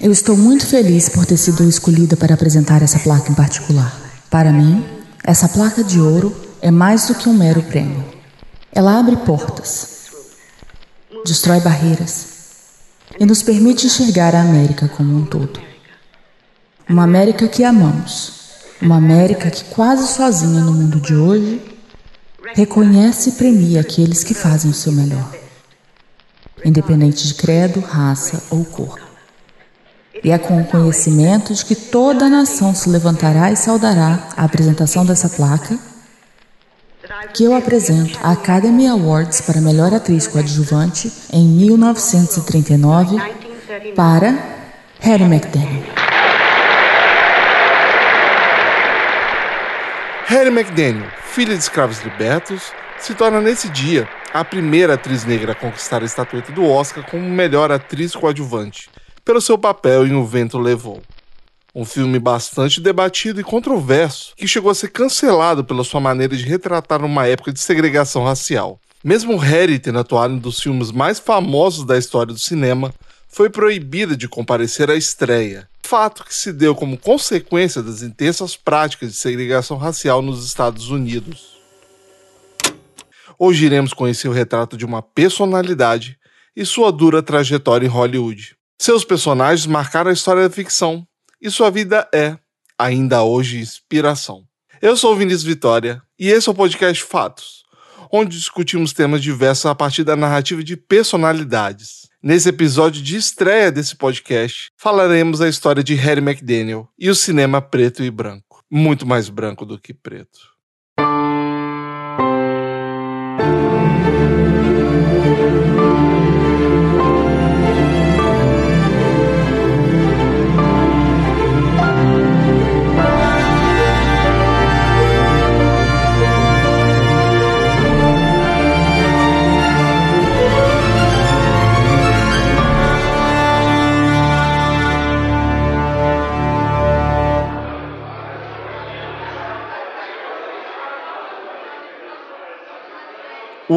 Eu estou muito feliz por ter sido escolhida para apresentar essa placa em particular. Para mim, essa placa de ouro é mais do que um mero prêmio. Ela abre portas, destrói barreiras e nos permite enxergar a América como um todo. Uma América que amamos, uma América que, quase sozinha no mundo de hoje, reconhece e premia aqueles que fazem o seu melhor, independente de credo, raça ou cor. E é com o conhecimento de que toda a nação se levantará e saudará a apresentação dessa placa que eu apresento a Academy Awards para melhor atriz coadjuvante em 1939 para Harry McDaniel. Harry McDaniel, filha de escravos libertos, se torna nesse dia a primeira atriz negra a conquistar a estatueta do Oscar como melhor atriz coadjuvante, pelo seu papel em O Vento Levou. Um filme bastante debatido e controverso, que chegou a ser cancelado pela sua maneira de retratar uma época de segregação racial. Mesmo Harry tendo atuado em um dos filmes mais famosos da história do cinema, foi proibida de comparecer à estreia. Fato que se deu como consequência das intensas práticas de segregação racial nos Estados Unidos. Hoje iremos conhecer o retrato de uma personalidade e sua dura trajetória em Hollywood. Seus personagens marcaram a história da ficção, e sua vida é, ainda hoje, inspiração. Eu sou o Vinícius Vitória e esse é o podcast Fatos, onde discutimos temas diversos a partir da narrativa de personalidades. Nesse episódio de estreia desse podcast, falaremos a história de Harry McDaniel e o cinema preto e branco. Muito mais branco do que preto.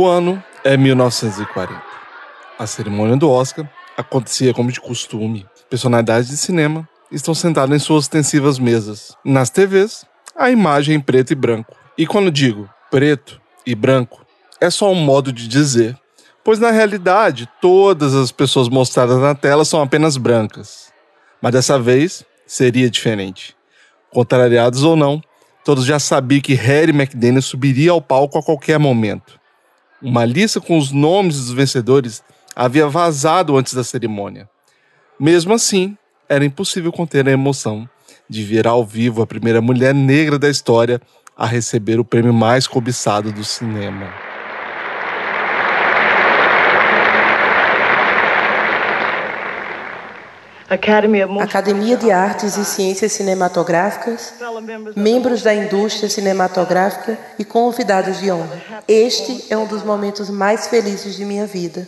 O ano é 1940. A cerimônia do Oscar acontecia como de costume. Personalidades de cinema estão sentadas em suas extensivas mesas. Nas TVs, a imagem em preto e branco. E quando digo preto e branco, é só um modo de dizer, pois na realidade todas as pessoas mostradas na tela são apenas brancas. Mas dessa vez seria diferente. Contrariados ou não, todos já sabiam que Harry McDaniel subiria ao palco a qualquer momento. Uma lista com os nomes dos vencedores havia vazado antes da cerimônia. Mesmo assim, era impossível conter a emoção de ver ao vivo a primeira mulher negra da história a receber o prêmio mais cobiçado do cinema. Academia de Artes e Ciências Cinematográficas, membros da indústria cinematográfica e convidados de honra. Este é um dos momentos mais felizes de minha vida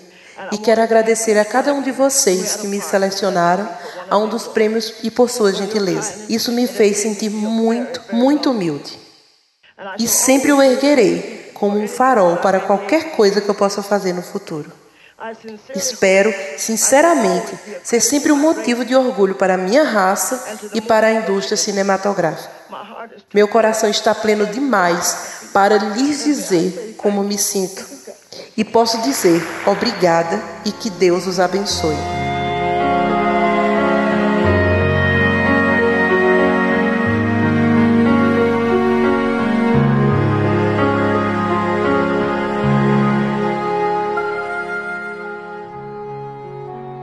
e quero agradecer a cada um de vocês que me selecionaram a um dos prêmios e por sua gentileza. Isso me fez sentir muito, muito humilde. E sempre o erguerei como um farol para qualquer coisa que eu possa fazer no futuro. Espero, sinceramente, ser sempre um motivo de orgulho para a minha raça e para a indústria cinematográfica. Meu coração está pleno demais para lhes dizer como me sinto. E posso dizer obrigada e que Deus os abençoe.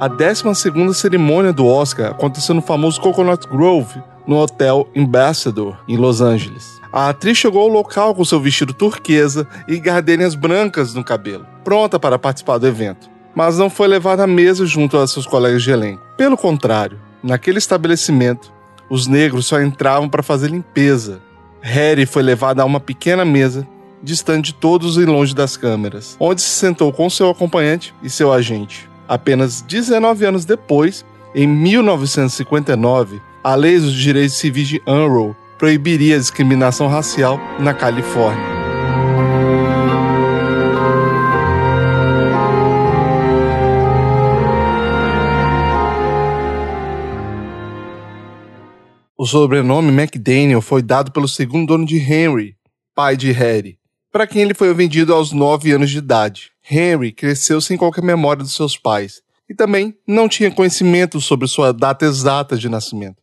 A 12 cerimônia do Oscar aconteceu no famoso Coconut Grove, no Hotel Ambassador, em Los Angeles. A atriz chegou ao local com seu vestido turquesa e gardenias brancas no cabelo, pronta para participar do evento. Mas não foi levada à mesa junto a seus colegas de elenco. Pelo contrário, naquele estabelecimento, os negros só entravam para fazer limpeza. Harry foi levada a uma pequena mesa, distante de todos e longe das câmeras, onde se sentou com seu acompanhante e seu agente. Apenas 19 anos depois, em 1959, a Lei dos Direitos Civis de Monroe proibiria a discriminação racial na Califórnia. O sobrenome McDaniel foi dado pelo segundo dono de Henry, pai de Harry para quem ele foi vendido aos 9 anos de idade. Henry cresceu sem qualquer memória dos seus pais e também não tinha conhecimento sobre sua data exata de nascimento,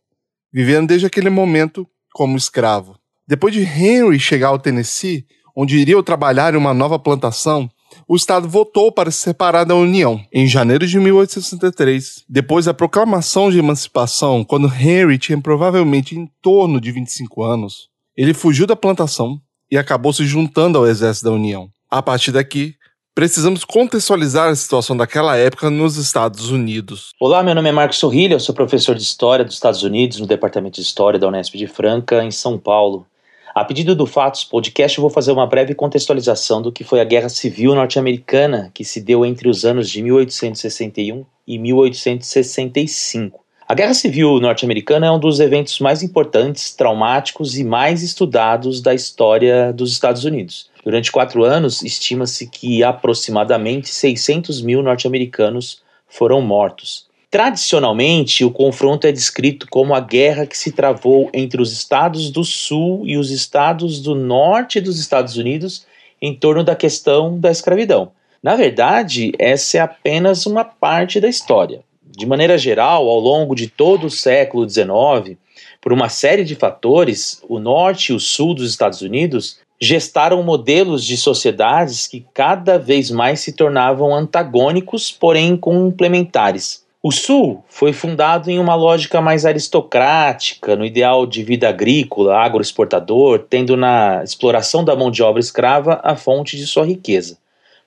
vivendo desde aquele momento como escravo. Depois de Henry chegar ao Tennessee, onde iria trabalhar em uma nova plantação, o Estado votou para se separar da União em janeiro de 1863. Depois da proclamação de emancipação, quando Henry tinha provavelmente em torno de 25 anos, ele fugiu da plantação e acabou se juntando ao exército da União. A partir daqui, precisamos contextualizar a situação daquela época nos Estados Unidos. Olá, meu nome é Marcos Sorrilha, eu sou professor de História dos Estados Unidos no Departamento de História da Unesp de Franca, em São Paulo. A pedido do Fatos Podcast, eu vou fazer uma breve contextualização do que foi a Guerra Civil Norte-Americana, que se deu entre os anos de 1861 e 1865. A Guerra Civil Norte-Americana é um dos eventos mais importantes, traumáticos e mais estudados da história dos Estados Unidos. Durante quatro anos, estima-se que aproximadamente 600 mil norte-americanos foram mortos. Tradicionalmente, o confronto é descrito como a guerra que se travou entre os estados do sul e os estados do norte dos Estados Unidos em torno da questão da escravidão. Na verdade, essa é apenas uma parte da história. De maneira geral, ao longo de todo o século XIX, por uma série de fatores, o norte e o sul dos Estados Unidos gestaram modelos de sociedades que cada vez mais se tornavam antagônicos, porém complementares. O Sul foi fundado em uma lógica mais aristocrática, no ideal de vida agrícola, agroexportador, tendo na exploração da mão de obra escrava a fonte de sua riqueza.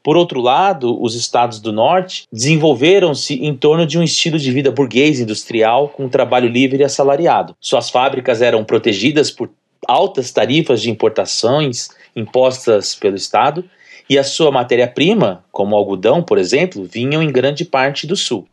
Por outro lado, os estados do norte desenvolveram-se em torno de um estilo de vida burguês industrial com trabalho livre e assalariado. Suas fábricas eram protegidas por altas tarifas de importações impostas pelo Estado e a sua matéria-prima, como o algodão, por exemplo, vinham em grande parte do sul.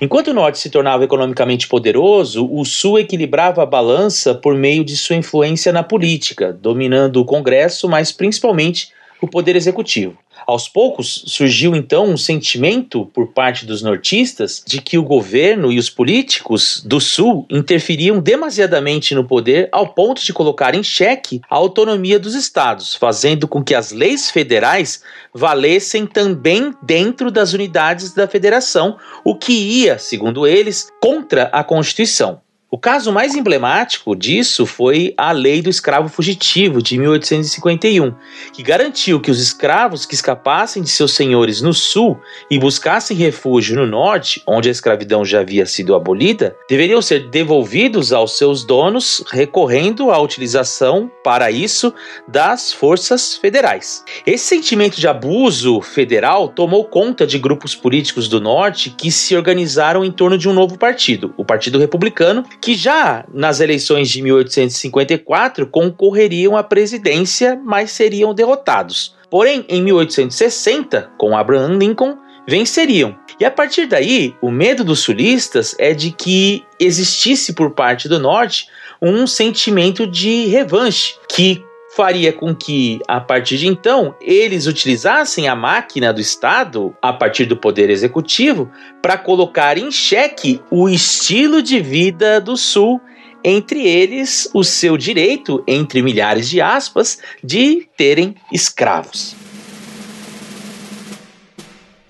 Enquanto o Norte se tornava economicamente poderoso, o Sul equilibrava a balança por meio de sua influência na política, dominando o Congresso, mas principalmente o poder executivo. Aos poucos, surgiu então um sentimento por parte dos nortistas de que o governo e os políticos do Sul interferiam demasiadamente no poder ao ponto de colocar em xeque a autonomia dos estados, fazendo com que as leis federais valessem também dentro das unidades da federação, o que ia, segundo eles, contra a Constituição. O caso mais emblemático disso foi a Lei do Escravo Fugitivo de 1851, que garantiu que os escravos que escapassem de seus senhores no sul e buscassem refúgio no norte, onde a escravidão já havia sido abolida, deveriam ser devolvidos aos seus donos, recorrendo à utilização para isso das forças federais. Esse sentimento de abuso federal tomou conta de grupos políticos do norte que se organizaram em torno de um novo partido, o Partido Republicano, que já nas eleições de 1854 concorreriam à presidência, mas seriam derrotados. Porém, em 1860, com Abraham Lincoln, venceriam. E a partir daí, o medo dos sulistas é de que existisse por parte do norte um sentimento de revanche, que faria com que, a partir de então, eles utilizassem a máquina do Estado, a partir do poder executivo, para colocar em xeque o estilo de vida do Sul, entre eles o seu direito, entre milhares de aspas, de terem escravos.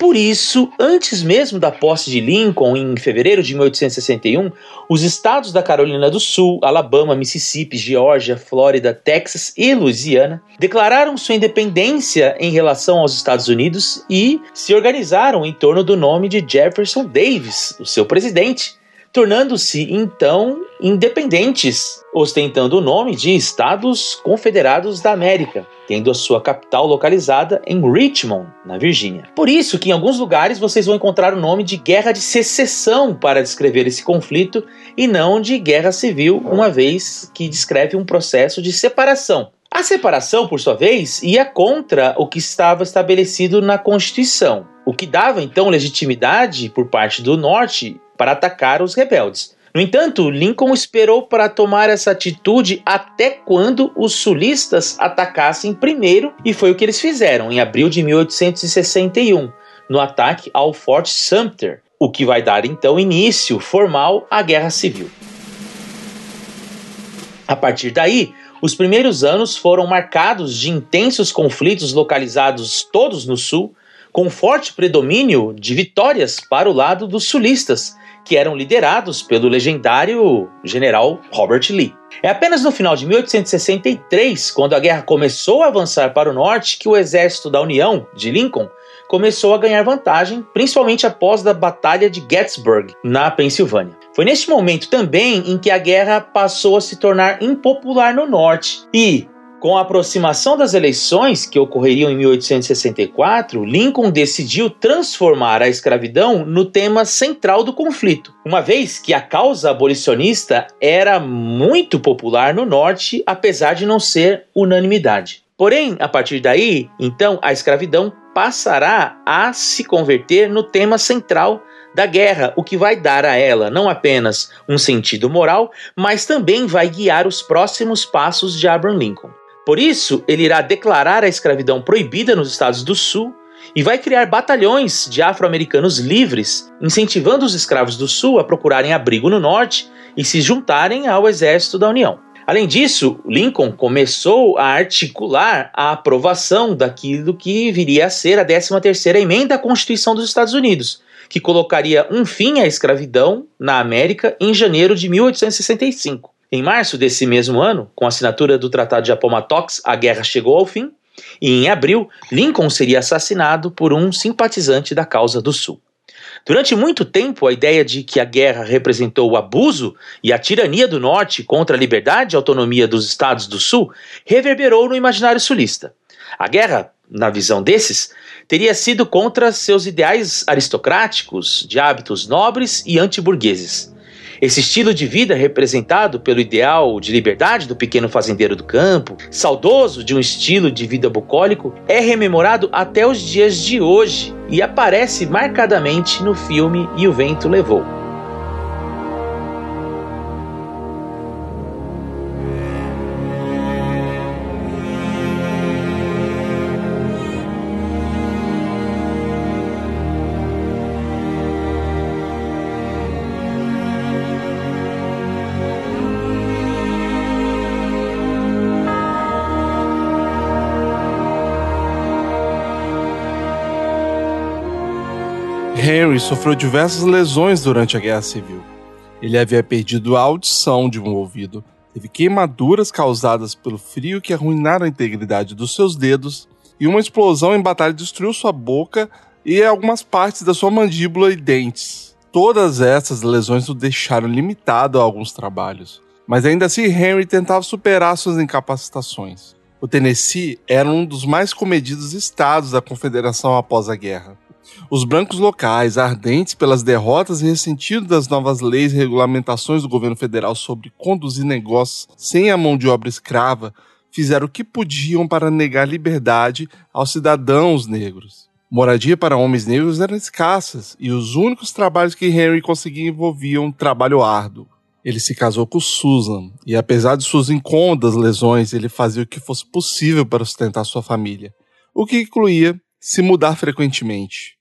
Por isso, antes mesmo da posse de Lincoln, em fevereiro de 1861, os estados da Carolina do Sul, Alabama, Mississippi, Geórgia, Flórida, Texas e Louisiana declararam sua independência em relação aos Estados Unidos e se organizaram em torno do nome de Jefferson Davis, o seu presidente, tornando-se então independentes, ostentando o nome de Estados Confederados da América, tendo a sua capital localizada em Richmond, na Virgínia. Por isso que em alguns lugares vocês vão encontrar o nome de Guerra de Secessão para descrever esse conflito e não de Guerra Civil, uma vez que descreve um processo de separação. A separação, por sua vez, ia contra o que estava estabelecido na Constituição, o que dava então legitimidade por parte do Norte para atacar os rebeldes. No entanto, Lincoln esperou para tomar essa atitude até quando os sulistas atacassem primeiro, e foi o que eles fizeram em abril de 1861, no ataque ao Fort Sumter, o que vai dar então início formal à Guerra Civil. A partir daí, os primeiros anos foram marcados de intensos conflitos localizados todos no sul, com forte predomínio de vitórias para o lado dos sulistas, que eram liderados pelo legendário general Robert Lee. É apenas no final de 1863, quando a guerra começou a avançar para o norte, que o exército da União, de Lincoln, começou a ganhar vantagem, principalmente após a Batalha de Gettysburg, na Pensilvânia. Foi neste momento também em que a guerra passou a se tornar impopular no norte e, com a aproximação das eleições que ocorreriam em 1864, Lincoln decidiu transformar a escravidão no tema central do conflito, uma vez que a causa abolicionista era muito popular no Norte, apesar de não ser unanimidade. Porém, a partir daí, então, a escravidão passará a se converter no tema central da guerra, o que vai dar a ela não apenas um sentido moral, mas também vai guiar os próximos passos de Abraham Lincoln. Por isso, ele irá declarar a escravidão proibida nos Estados do Sul e vai criar batalhões de afro-americanos livres, incentivando os escravos do Sul a procurarem abrigo no Norte e se juntarem ao exército da União. Além disso, Lincoln começou a articular a aprovação daquilo que viria a ser a 13ª emenda à Constituição dos Estados Unidos, que colocaria um fim à escravidão na América em janeiro de 1865. Em março desse mesmo ano, com a assinatura do Tratado de Appomattox, a guerra chegou ao fim, e em abril, Lincoln seria assassinado por um simpatizante da causa do Sul. Durante muito tempo, a ideia de que a guerra representou o abuso e a tirania do Norte contra a liberdade e autonomia dos estados do Sul reverberou no imaginário sulista. A guerra, na visão desses, teria sido contra seus ideais aristocráticos, de hábitos nobres e antiburgueses. Esse estilo de vida representado pelo ideal de liberdade do pequeno fazendeiro do campo, saudoso de um estilo de vida bucólico, é rememorado até os dias de hoje e aparece marcadamente no filme E o Vento Levou. Henry sofreu diversas lesões durante a Guerra Civil. Ele havia perdido a audição de um ouvido, teve queimaduras causadas pelo frio que arruinaram a integridade dos seus dedos, e uma explosão em batalha destruiu sua boca e algumas partes da sua mandíbula e dentes. Todas essas lesões o deixaram limitado a alguns trabalhos, mas ainda assim Henry tentava superar suas incapacitações. O Tennessee era um dos mais comedidos estados da Confederação após a guerra. Os brancos locais, ardentes pelas derrotas e ressentidos das novas leis e regulamentações do governo federal sobre conduzir negócios sem a mão de obra escrava, fizeram o que podiam para negar liberdade aos cidadãos negros. Moradia para homens negros eram escassas e os únicos trabalhos que Henry conseguia envolviam trabalho árduo. Ele se casou com Susan e, apesar de suas incômodas lesões, ele fazia o que fosse possível para sustentar sua família, o que incluía se mudar frequentemente.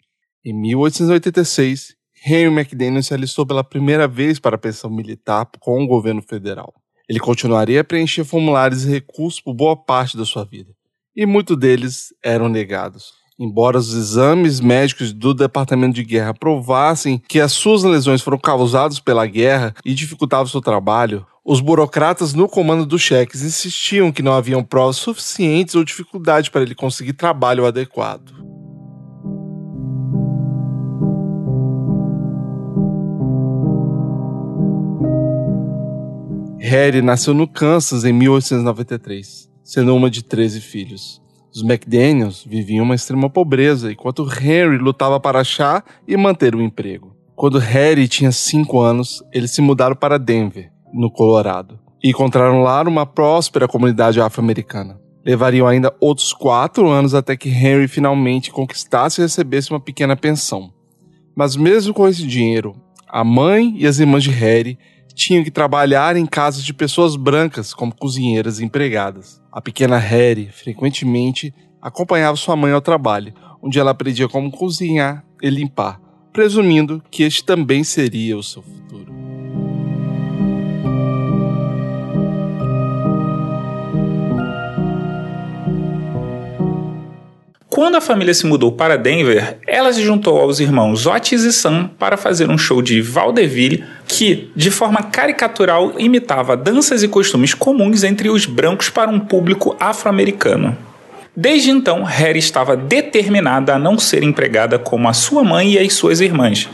Em 1886, Henry McDaniel se alistou pela primeira vez para a pensão militar com o governo federal. Ele continuaria a preencher formulários e recursos por boa parte da sua vida, e muitos deles eram negados. Embora os exames médicos do Departamento de Guerra provassem que as suas lesões foram causadas pela guerra e dificultavam seu trabalho, os burocratas no comando dos cheques insistiam que não haviam provas suficientes ou dificuldade para ele conseguir trabalho adequado. Harry nasceu no Kansas em 1893, sendo uma de 13 filhos. Os McDaniels viviam uma extrema pobreza, enquanto Henry lutava para achar e manter o emprego. Quando Harry tinha 5 anos, eles se mudaram para Denver, no Colorado, e encontraram lá uma próspera comunidade afro-americana. Levariam ainda outros quatro anos até que Henry finalmente conquistasse e recebesse uma pequena pensão. Mas mesmo com esse dinheiro, a mãe e as irmãs de Harry tinham que trabalhar em casas de pessoas brancas como cozinheiras e empregadas. A pequena Harry frequentemente acompanhava sua mãe ao trabalho, onde ela aprendia como cozinhar e limpar, presumindo que este também seria o seu futuro. Quando a família se mudou para Denver, ela se juntou aos irmãos Otis e Sam para fazer um show de vaudeville que, de forma caricatural, imitava danças e costumes comuns entre os brancos para um público afro-americano. Desde então, Harry estava determinada a não ser empregada como a sua mãe e as suas irmãs,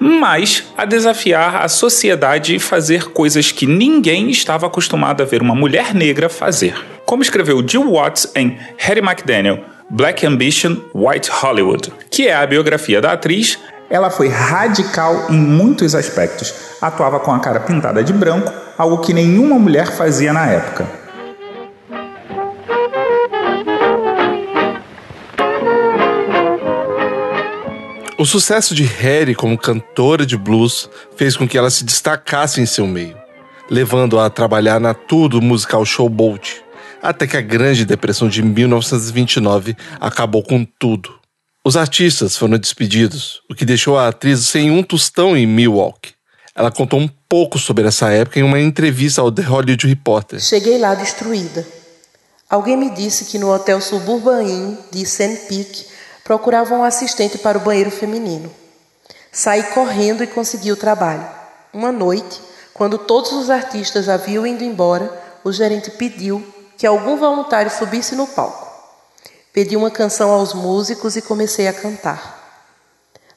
mas a desafiar a sociedade e fazer coisas que ninguém estava acostumado a ver uma mulher negra fazer. Como escreveu Jill Watts em Harry McDaniel, Black Ambition, White Hollywood, que é a biografia da atriz. Ela foi radical em muitos aspectos. Atuava com a cara pintada de branco, algo que nenhuma mulher fazia na época. O sucesso de Harry como cantora de blues fez com que ela se destacasse em seu meio, levando-a a trabalhar na tudo musical Showboat, até que a Grande Depressão de 1929 acabou com tudo. Os artistas foram despedidos, o que deixou a atriz sem um tostão em Milwaukee. Ela contou um pouco sobre essa época em uma entrevista ao The Hollywood Reporter. Cheguei lá destruída. Alguém me disse que no hotel Suburban Inn de Sand Peak procurava um assistente para o banheiro feminino. Saí correndo e consegui o trabalho. Uma noite, quando todos os artistas haviam ido embora, o gerente pediu que algum voluntário subisse no palco. Pedi uma canção aos músicos e comecei a cantar.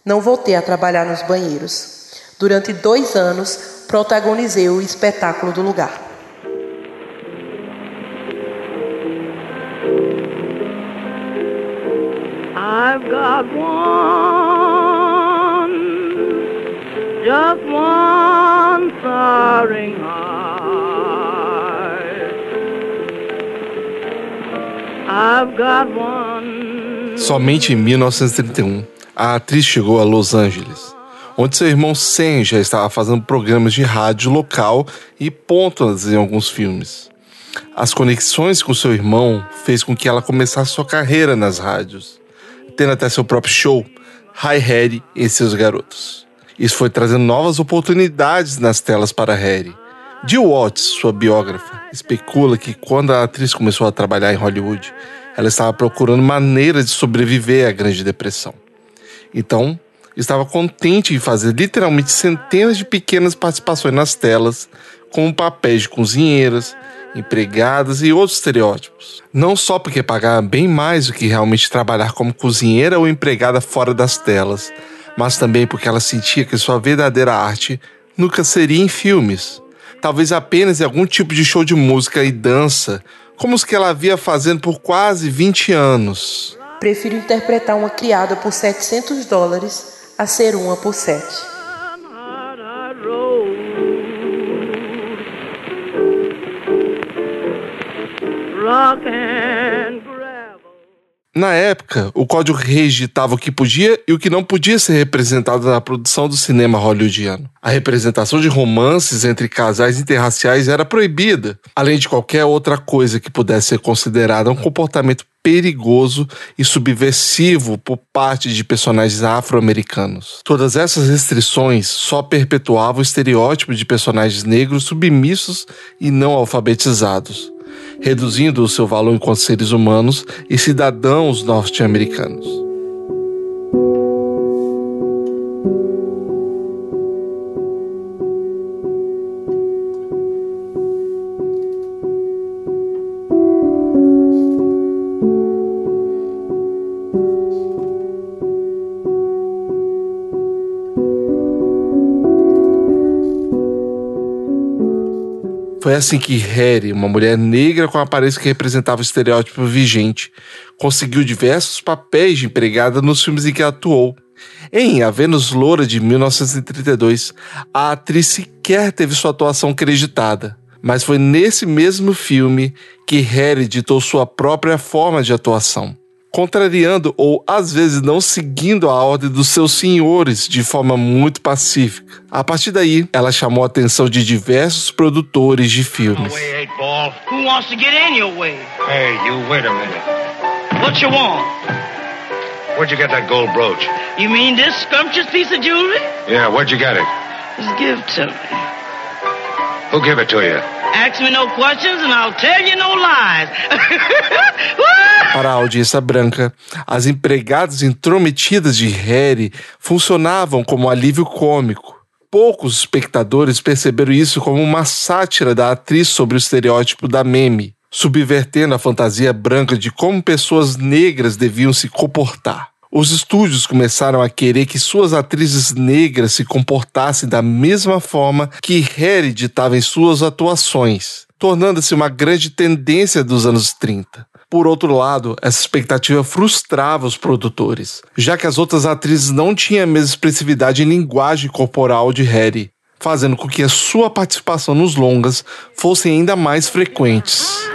Não voltei a trabalhar nos banheiros. Durante dois anos, protagonizei o espetáculo do lugar. I've got one, just one soaring Somente em 1931, a atriz chegou a Los Angeles, onde seu irmão Sam já estava fazendo programas de rádio local e pontas em alguns filmes. As conexões com seu irmão fez com que ela começasse sua carreira nas rádios, tendo até seu próprio show, High Harry e seus garotos. Isso foi trazendo novas oportunidades nas telas para Harry Jill Watts, sua biógrafa, especula que quando a atriz começou a trabalhar em Hollywood, ela estava procurando maneiras de sobreviver à Grande Depressão. Então, estava contente em fazer literalmente centenas de pequenas participações nas telas, com papéis de cozinheiras, empregadas e outros estereótipos. Não só porque pagava bem mais do que realmente trabalhar como cozinheira ou empregada fora das telas, mas também porque ela sentia que sua verdadeira arte nunca seria em filmes talvez apenas em algum tipo de show de música e dança, como os que ela havia fazendo por quase 20 anos. Prefiro interpretar uma criada por 700 dólares a ser uma por 7. Rock na época, o código registrava o que podia e o que não podia ser representado na produção do cinema hollywoodiano. A representação de romances entre casais interraciais era proibida, além de qualquer outra coisa que pudesse ser considerada um comportamento perigoso e subversivo por parte de personagens afro-americanos. Todas essas restrições só perpetuavam o estereótipo de personagens negros submissos e não alfabetizados reduzindo o seu valor enquanto seres humanos e cidadãos norte-americanos. Foi assim que Harry, uma mulher negra com aparência que representava o estereótipo vigente, conseguiu diversos papéis de empregada nos filmes em que atuou. Em A Vênus Loura de 1932, a atriz sequer teve sua atuação creditada, mas foi nesse mesmo filme que Harry ditou sua própria forma de atuação contrariando ou às vezes não seguindo a ordem dos seus senhores de forma muito pacífica. A partir daí, ela chamou a atenção de diversos produtores de filmes. Where'd you get that gold brooch? You mean this scrumptious piece of jewelry? Yeah, where'd you get it? It was given to me. Who gave it to you? Ask me no questions and I'll tell you no lies. Para a audiência branca, as empregadas intrometidas de Harry funcionavam como alívio cômico. Poucos espectadores perceberam isso como uma sátira da atriz sobre o estereótipo da meme, subvertendo a fantasia branca de como pessoas negras deviam se comportar. Os estúdios começaram a querer que suas atrizes negras se comportassem da mesma forma que Harry ditava em suas atuações, tornando-se uma grande tendência dos anos 30. Por outro lado, essa expectativa frustrava os produtores, já que as outras atrizes não tinham a mesma expressividade em linguagem corporal de Harry, fazendo com que a sua participação nos longas fossem ainda mais frequentes.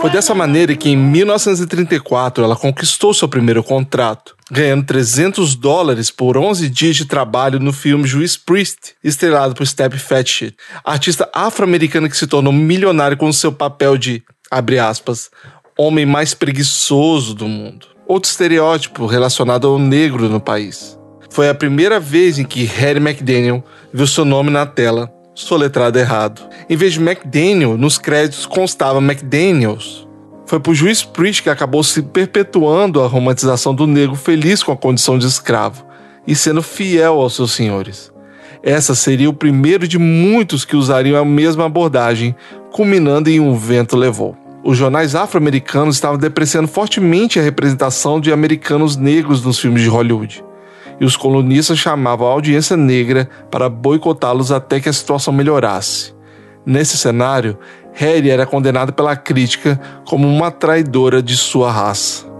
Foi dessa maneira que em 1934 ela conquistou seu primeiro contrato, ganhando 300 dólares por 11 dias de trabalho no filme Juiz Priest, estrelado por Step Fetchit, artista afro-americana que se tornou milionário com seu papel de, abre aspas, homem mais preguiçoso do mundo. Outro estereótipo relacionado ao negro no país. Foi a primeira vez em que Harry McDaniel viu seu nome na tela, soletrado errado. Em vez de McDaniel, nos créditos constava McDaniels. Foi por Juiz Priest que acabou se perpetuando a romantização do negro feliz com a condição de escravo e sendo fiel aos seus senhores. Essa seria o primeiro de muitos que usariam a mesma abordagem, culminando em Um Vento Levou. Os jornais afro-americanos estavam depreciando fortemente a representação de americanos negros nos filmes de Hollywood e os colunistas chamavam a audiência negra para boicotá-los até que a situação melhorasse. Nesse cenário, Harry era condenada pela crítica como uma traidora de sua raça.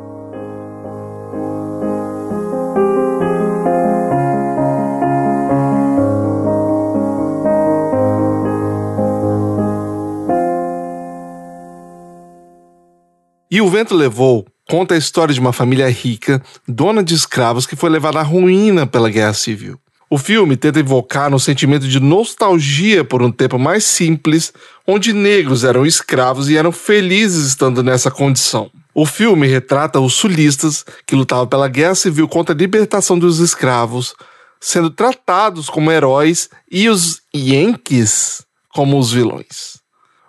E o vento levou conta a história de uma família rica, dona de escravos, que foi levada à ruína pela Guerra Civil. O filme tenta evocar um sentimento de nostalgia por um tempo mais simples, onde negros eram escravos e eram felizes estando nessa condição. O filme retrata os sulistas que lutavam pela guerra civil contra a libertação dos escravos, sendo tratados como heróis e os Yankees como os vilões.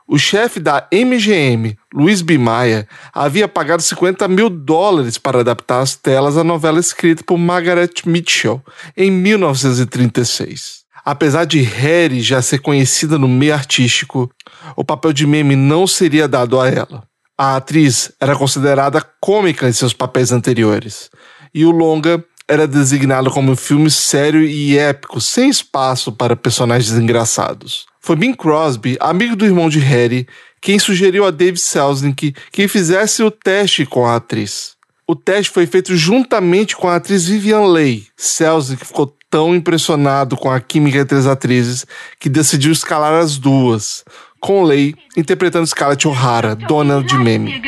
O chefe da MGM, Luiz Bimaia, havia pagado 50 mil dólares para adaptar as telas à novela escrita por Margaret Mitchell em 1936. Apesar de Harry já ser conhecida no meio artístico, o papel de meme não seria dado a ela. A atriz era considerada cômica em seus papéis anteriores, e o longa era designado como um filme sério e épico, sem espaço para personagens engraçados. Foi Bing Crosby, amigo do irmão de Harry, quem sugeriu a Dave Selznick que fizesse o teste com a atriz. O teste foi feito juntamente com a atriz Vivian Leigh. Selznick ficou tão impressionado com a química entre as atrizes que decidiu escalar as duas, com Leigh interpretando Scarlett O'Hara, dona de meme.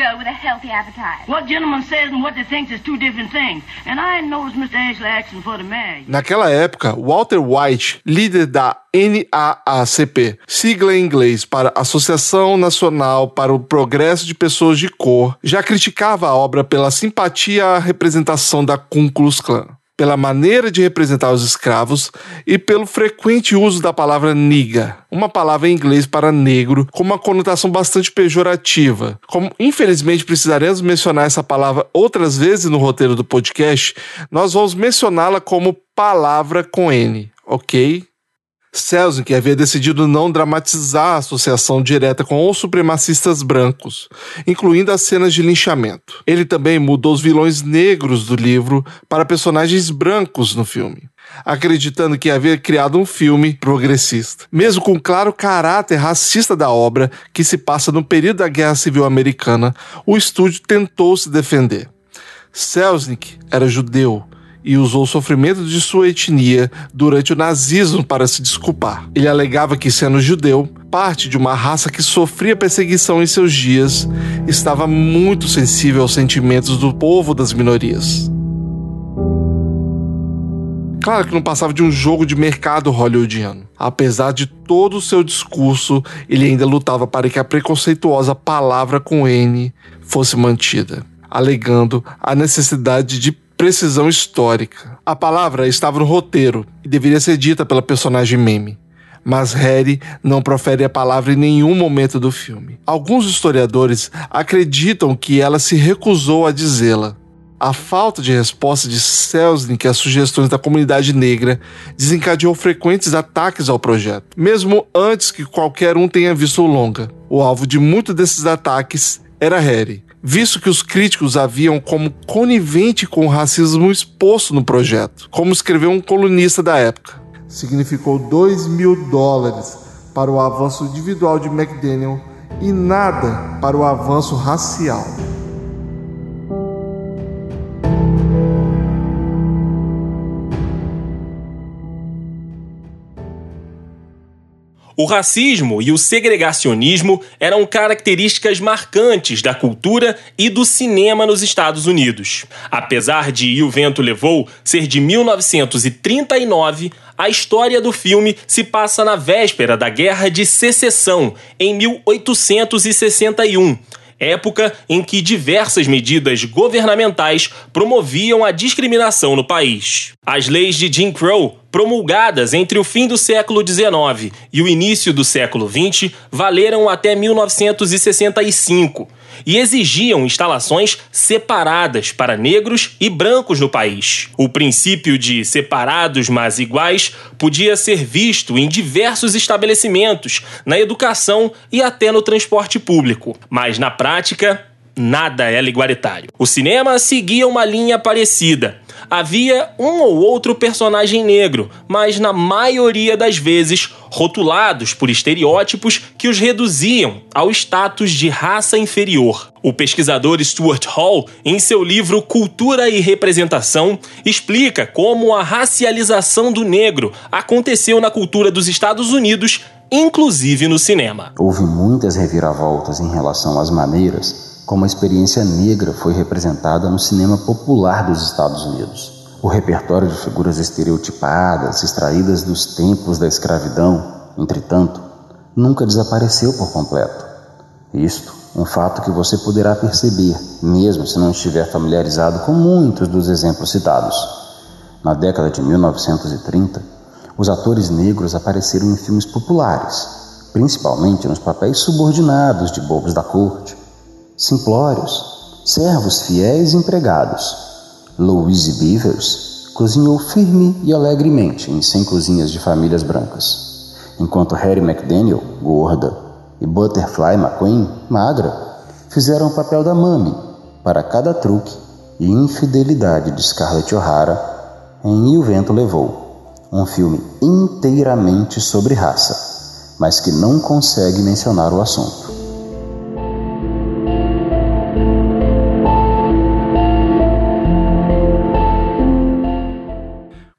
Naquela época, Walter White, líder da NAACP, sigla em inglês para Associação Nacional para o Progresso de Pessoas de Cor, já criticava a obra pela simpatia à representação da Ku Klux Klan pela maneira de representar os escravos e pelo frequente uso da palavra niga, uma palavra em inglês para negro com uma conotação bastante pejorativa. Como infelizmente precisaremos mencionar essa palavra outras vezes no roteiro do podcast, nós vamos mencioná-la como palavra com N, ok? Selznick havia decidido não dramatizar a associação direta com os supremacistas brancos, incluindo as cenas de linchamento. Ele também mudou os vilões negros do livro para personagens brancos no filme, acreditando que havia criado um filme progressista. Mesmo com o claro caráter racista da obra, que se passa no período da Guerra Civil Americana, o estúdio tentou se defender. Selznick era judeu e usou o sofrimento de sua etnia durante o nazismo para se desculpar. Ele alegava que, sendo judeu, parte de uma raça que sofria perseguição em seus dias, estava muito sensível aos sentimentos do povo das minorias. Claro que não passava de um jogo de mercado hollywoodiano. Apesar de todo o seu discurso, ele ainda lutava para que a preconceituosa palavra com N fosse mantida, alegando a necessidade de precisão histórica. A palavra estava no roteiro e deveria ser dita pela personagem meme mas Harry não profere a palavra em nenhum momento do filme. Alguns historiadores acreditam que ela se recusou a dizê-la. A falta de resposta de Selznick às sugestões da comunidade negra desencadeou frequentes ataques ao projeto, mesmo antes que qualquer um tenha visto o longa. O alvo de muitos desses ataques era Harry, visto que os críticos haviam como conivente com o racismo exposto no projeto, como escreveu um colunista da época. Significou 2 mil dólares para o avanço individual de McDaniel e nada para o avanço racial. O racismo e o segregacionismo eram características marcantes da cultura e do cinema nos Estados Unidos. Apesar de E o Vento Levou ser de 1939, a história do filme se passa na véspera da Guerra de Secessão, em 1861 época em que diversas medidas governamentais promoviam a discriminação no país. As leis de Jim Crow, promulgadas entre o fim do século XIX e o início do século XX, valeram até 1965 e exigiam instalações separadas para negros e brancos no país. O princípio de separados mas iguais podia ser visto em diversos estabelecimentos, na educação e até no transporte público, mas na prática, nada era igualitário. O cinema seguia uma linha parecida havia um ou outro personagem negro, mas na maioria das vezes rotulados por estereótipos que os reduziam ao status de raça inferior. O pesquisador Stuart Hall, em seu livro Cultura e Representação, explica como a racialização do negro aconteceu na cultura dos Estados Unidos, inclusive no cinema. Houve muitas reviravoltas em relação às maneiras como a experiência negra foi representada no cinema popular dos Estados Unidos. O repertório de figuras estereotipadas, extraídas dos tempos da escravidão, entretanto, nunca desapareceu por completo. Isto, um fato que você poderá perceber, mesmo se não estiver familiarizado com muitos dos exemplos citados. Na década de 1930, os atores negros apareceram em filmes populares, principalmente nos papéis subordinados de bobos da corte simplórios, servos fiéis e empregados. Louise Beavers cozinhou firme e alegremente em 100 cozinhas de famílias brancas, enquanto Harry McDaniel, gorda, e Butterfly McQueen, magra, fizeram o papel da mami para cada truque e infidelidade de Scarlett O'Hara em E o Vento Levou, um filme inteiramente sobre raça, mas que não consegue mencionar o assunto.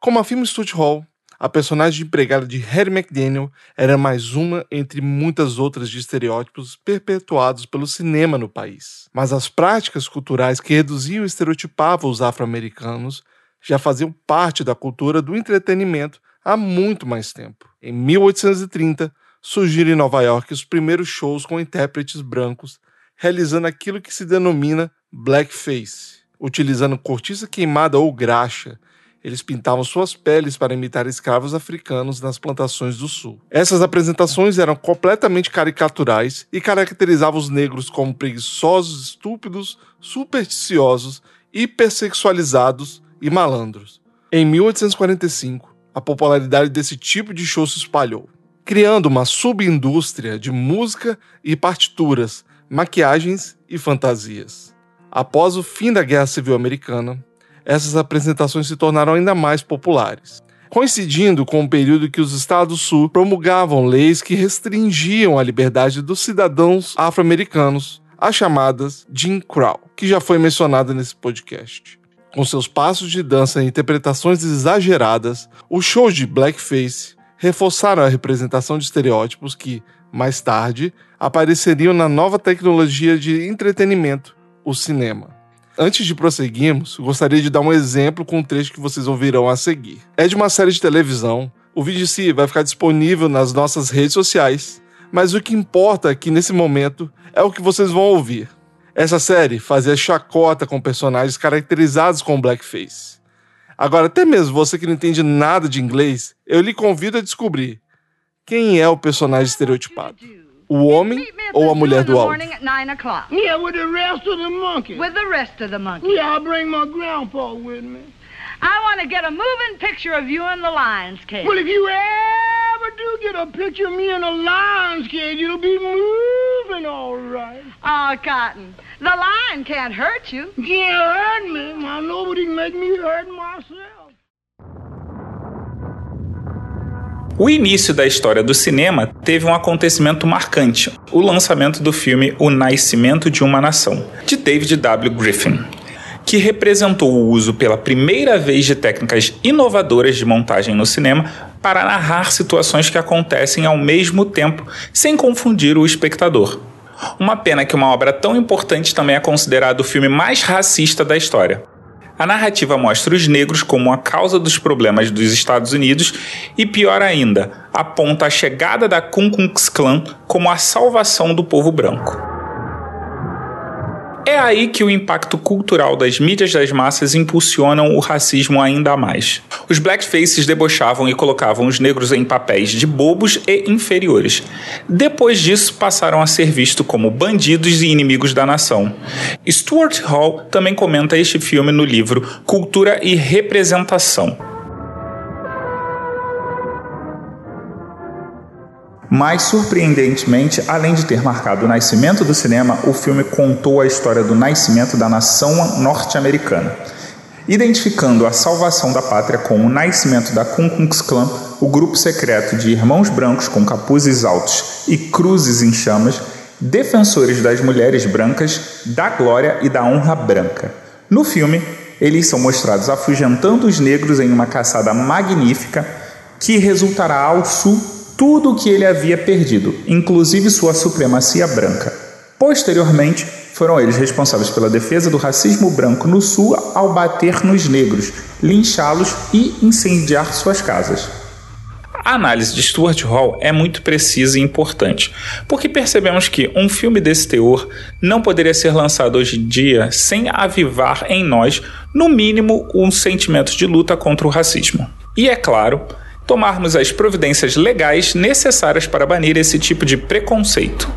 Como a Film Studio Hall, a personagem empregada de Harry McDaniel era mais uma entre muitas outras de estereótipos perpetuados pelo cinema no país. Mas as práticas culturais que reduziam e estereotipavam os afro-americanos já faziam parte da cultura do entretenimento há muito mais tempo. Em 1830, surgiram em Nova York os primeiros shows com intérpretes brancos realizando aquilo que se denomina blackface, utilizando cortiça queimada ou graxa eles pintavam suas peles para imitar escravos africanos nas plantações do sul. Essas apresentações eram completamente caricaturais e caracterizavam os negros como preguiçosos, estúpidos, supersticiosos, hipersexualizados e malandros. Em 1845, a popularidade desse tipo de show se espalhou, criando uma subindústria de música e partituras, maquiagens e fantasias. Após o fim da Guerra Civil Americana, essas apresentações se tornaram ainda mais populares. Coincidindo com o período que os Estados Sul promulgavam leis que restringiam a liberdade dos cidadãos afro-americanos, as chamadas Jim Crow, que já foi mencionada nesse podcast. Com seus passos de dança e interpretações exageradas, os shows de blackface reforçaram a representação de estereótipos que, mais tarde, apareceriam na nova tecnologia de entretenimento, o cinema. Antes de prosseguirmos, gostaria de dar um exemplo com um trecho que vocês ouvirão a seguir. É de uma série de televisão. O vídeo em si vai ficar disponível nas nossas redes sociais, mas o que importa aqui nesse momento é o que vocês vão ouvir. Essa série fazia chacota com personagens caracterizados com blackface. Agora, até mesmo você que não entende nada de inglês, eu lhe convido a descobrir quem é o personagem estereotipado. O homem ou a mulher do áudio? Yeah, with the rest of the monkeys. With the rest of the monkeys. Yeah, I'll bring my grandpa with me. I want to get a moving picture of you in the lion's cage. Well, if you ever do get a picture of me in a lion's cage, it'll be moving all right. Oh, Cotton, the lion can't hurt you. Can't hurt me. I know, but he can make me hurt myself. O início da história do cinema teve um acontecimento marcante: o lançamento do filme O Nascimento de uma Nação, de David W. Griffin, que representou o uso pela primeira vez de técnicas inovadoras de montagem no cinema para narrar situações que acontecem ao mesmo tempo, sem confundir o espectador. Uma pena que uma obra tão importante também é considerado o filme mais racista da história. A narrativa mostra os negros como a causa dos problemas dos Estados Unidos e, pior ainda, aponta a chegada da Ku Klux Klan como a salvação do povo branco. É aí que o impacto cultural das mídias das massas impulsionam o racismo ainda mais. Os blackfaces debochavam e colocavam os negros em papéis de bobos e inferiores. Depois disso, passaram a ser vistos como bandidos e inimigos da nação. Stuart Hall também comenta este filme no livro Cultura e Representação. Mas, surpreendentemente, além de ter marcado o nascimento do cinema, o filme contou a história do nascimento da nação norte-americana. Identificando a salvação da pátria com o nascimento da Ku Klux Klan, o grupo secreto de irmãos brancos com capuzes altos e cruzes em chamas, defensores das mulheres brancas, da glória e da honra branca. No filme, eles são mostrados afugentando os negros em uma caçada magnífica que resultará ao sul tudo o que ele havia perdido, inclusive sua supremacia branca. Posteriormente, foram eles responsáveis pela defesa do racismo branco no Sul ao bater nos negros, linchá-los e incendiar suas casas. A análise de Stuart Hall é muito precisa e importante, porque percebemos que um filme desse teor não poderia ser lançado hoje em dia sem avivar em nós, no mínimo, um sentimento de luta contra o racismo. E é claro, tomarmos as providências legais necessárias para banir esse tipo de preconceito.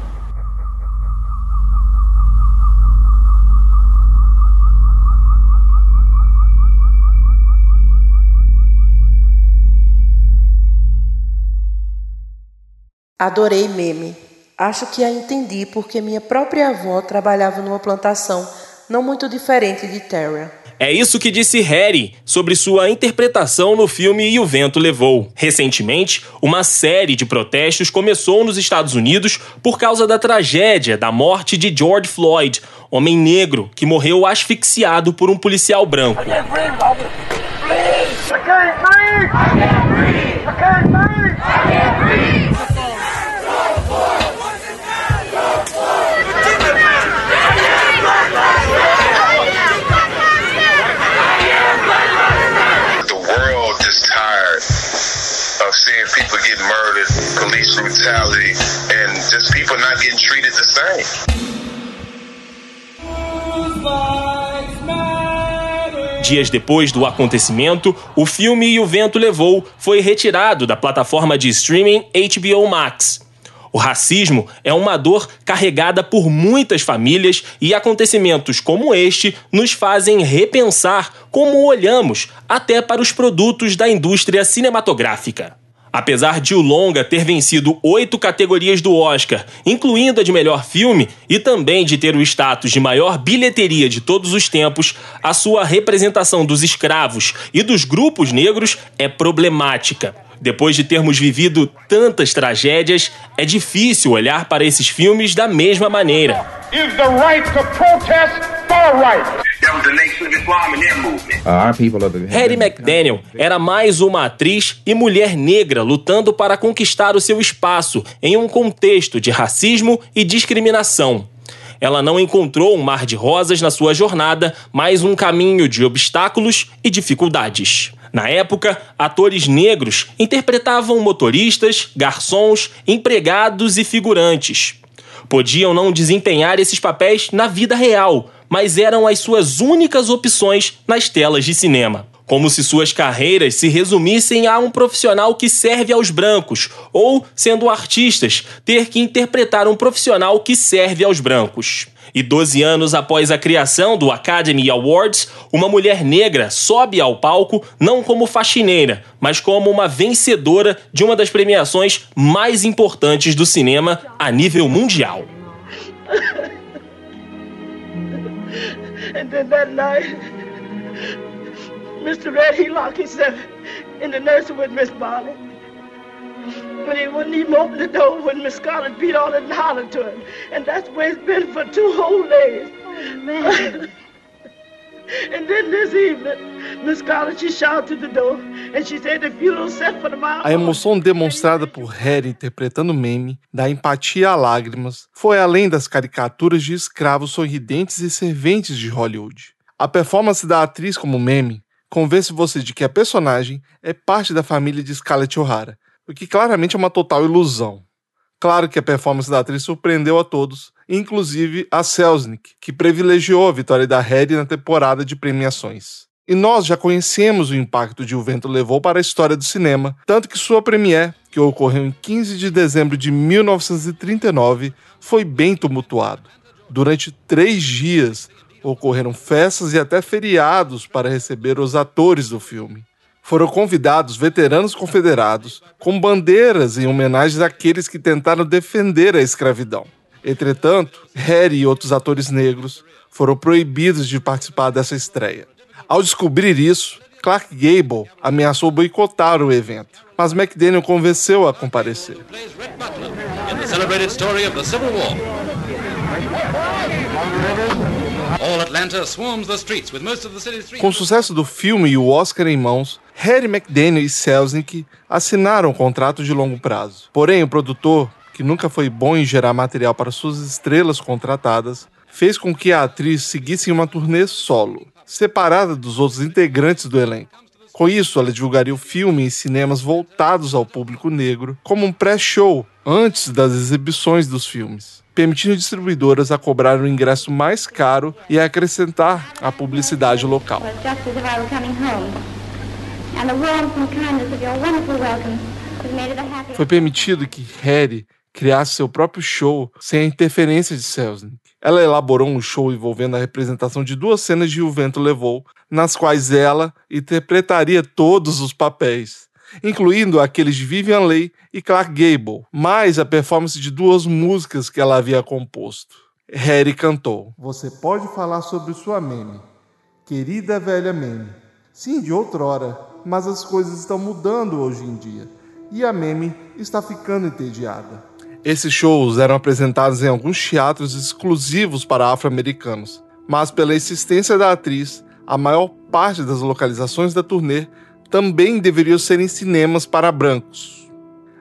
Adorei meme. Acho que a entendi porque minha própria avó trabalhava numa plantação não muito diferente de Terra. É isso que disse Harry sobre sua interpretação no filme E o Vento Levou. Recentemente, uma série de protestos começou nos Estados Unidos por causa da tragédia da morte de George Floyd, homem negro que morreu asfixiado por um policial branco. Seeing people get murdered, police brutality, and just people not getting treated the same. Dias depois do acontecimento, o filme E o Vento Levou foi retirado da plataforma de streaming HBO Max. O racismo é uma dor carregada por muitas famílias e acontecimentos como este nos fazem repensar como olhamos até para os produtos da indústria cinematográfica. Apesar de o longa ter vencido oito categorias do Oscar, incluindo a de melhor filme, e também de ter o status de maior bilheteria de todos os tempos, a sua representação dos escravos e dos grupos negros é problemática. Depois de termos vivido tantas tragédias, é difícil olhar para esses filmes da mesma maneira. Harry McDaniel era mais uma atriz e mulher negra lutando para conquistar o seu espaço em um contexto de racismo e discriminação. ela não encontrou um mar de rosas na sua jornada, mas um caminho de obstáculos e dificuldades. Na época, atores negros interpretavam motoristas, garçons, empregados e figurantes. Podiam não desempenhar esses papéis na vida real, mas eram as suas únicas opções nas telas de cinema. Como se suas carreiras se resumissem a um profissional que serve aos brancos, ou, sendo artistas, ter que interpretar um profissional que serve aos brancos. E 12 anos após a criação do Academy Awards, uma mulher negra sobe ao palco não como faxineira, mas como uma vencedora de uma das premiações mais importantes do cinema a nível mundial. And then that night, Mr. Red, he locked himself in the nursery with Miss Bonnie. But he wouldn't even open the door when Miss Scarlett beat on it and hollered to him. And that's where it's been for two whole days. Oh, man. and then this evening, Miss Scarlett, she shouted to the door and she said the funeral set for tomorrow. A emoção demonstrada por Harry interpretando meme, da empatia a lágrimas, foi além das caricaturas de escravos sorridentes e serventes de Hollywood. A performance da atriz como meme convence você de que a personagem é parte da família de Scarlett O'Hara o que claramente é uma total ilusão. Claro que a performance da atriz surpreendeu a todos, inclusive a Selznick, que privilegiou a vitória da Harry na temporada de premiações. E nós já conhecemos o impacto de O Vento Levou para a história do cinema, tanto que sua premiere, que ocorreu em 15 de dezembro de 1939, foi bem tumultuado. Durante três dias, ocorreram festas e até feriados para receber os atores do filme foram convidados veteranos confederados com bandeiras em homenagem àqueles que tentaram defender a escravidão. Entretanto, Harry e outros atores negros foram proibidos de participar dessa estreia. Ao descobrir isso, Clark Gable ameaçou boicotar o evento, mas McDaniel convenceu a comparecer. Com o sucesso do filme e o Oscar em mãos, Harry McDaniel e Selznick assinaram um contrato de longo prazo. Porém, o produtor, que nunca foi bom em gerar material para suas estrelas contratadas, fez com que a atriz seguisse em uma turnê solo, separada dos outros integrantes do elenco. Com isso, ela divulgaria o filme em cinemas voltados ao público negro como um pré-show antes das exibições dos filmes permitindo distribuidoras a cobrar o ingresso mais caro e a acrescentar a publicidade local. Foi permitido que Harry criasse seu próprio show sem a interferência de Selznick. Ela elaborou um show envolvendo a representação de duas cenas de O Vento Levou, nas quais ela interpretaria todos os papéis incluindo aqueles de Vivian Leigh e Clark Gable, mais a performance de duas músicas que ela havia composto. Harry cantou: Você pode falar sobre sua meme, querida velha meme. Sim, de outrora, mas as coisas estão mudando hoje em dia e a meme está ficando entediada. Esses shows eram apresentados em alguns teatros exclusivos para afro-americanos, mas pela insistência da atriz, a maior parte das localizações da turnê também deveriam ser em cinemas para brancos.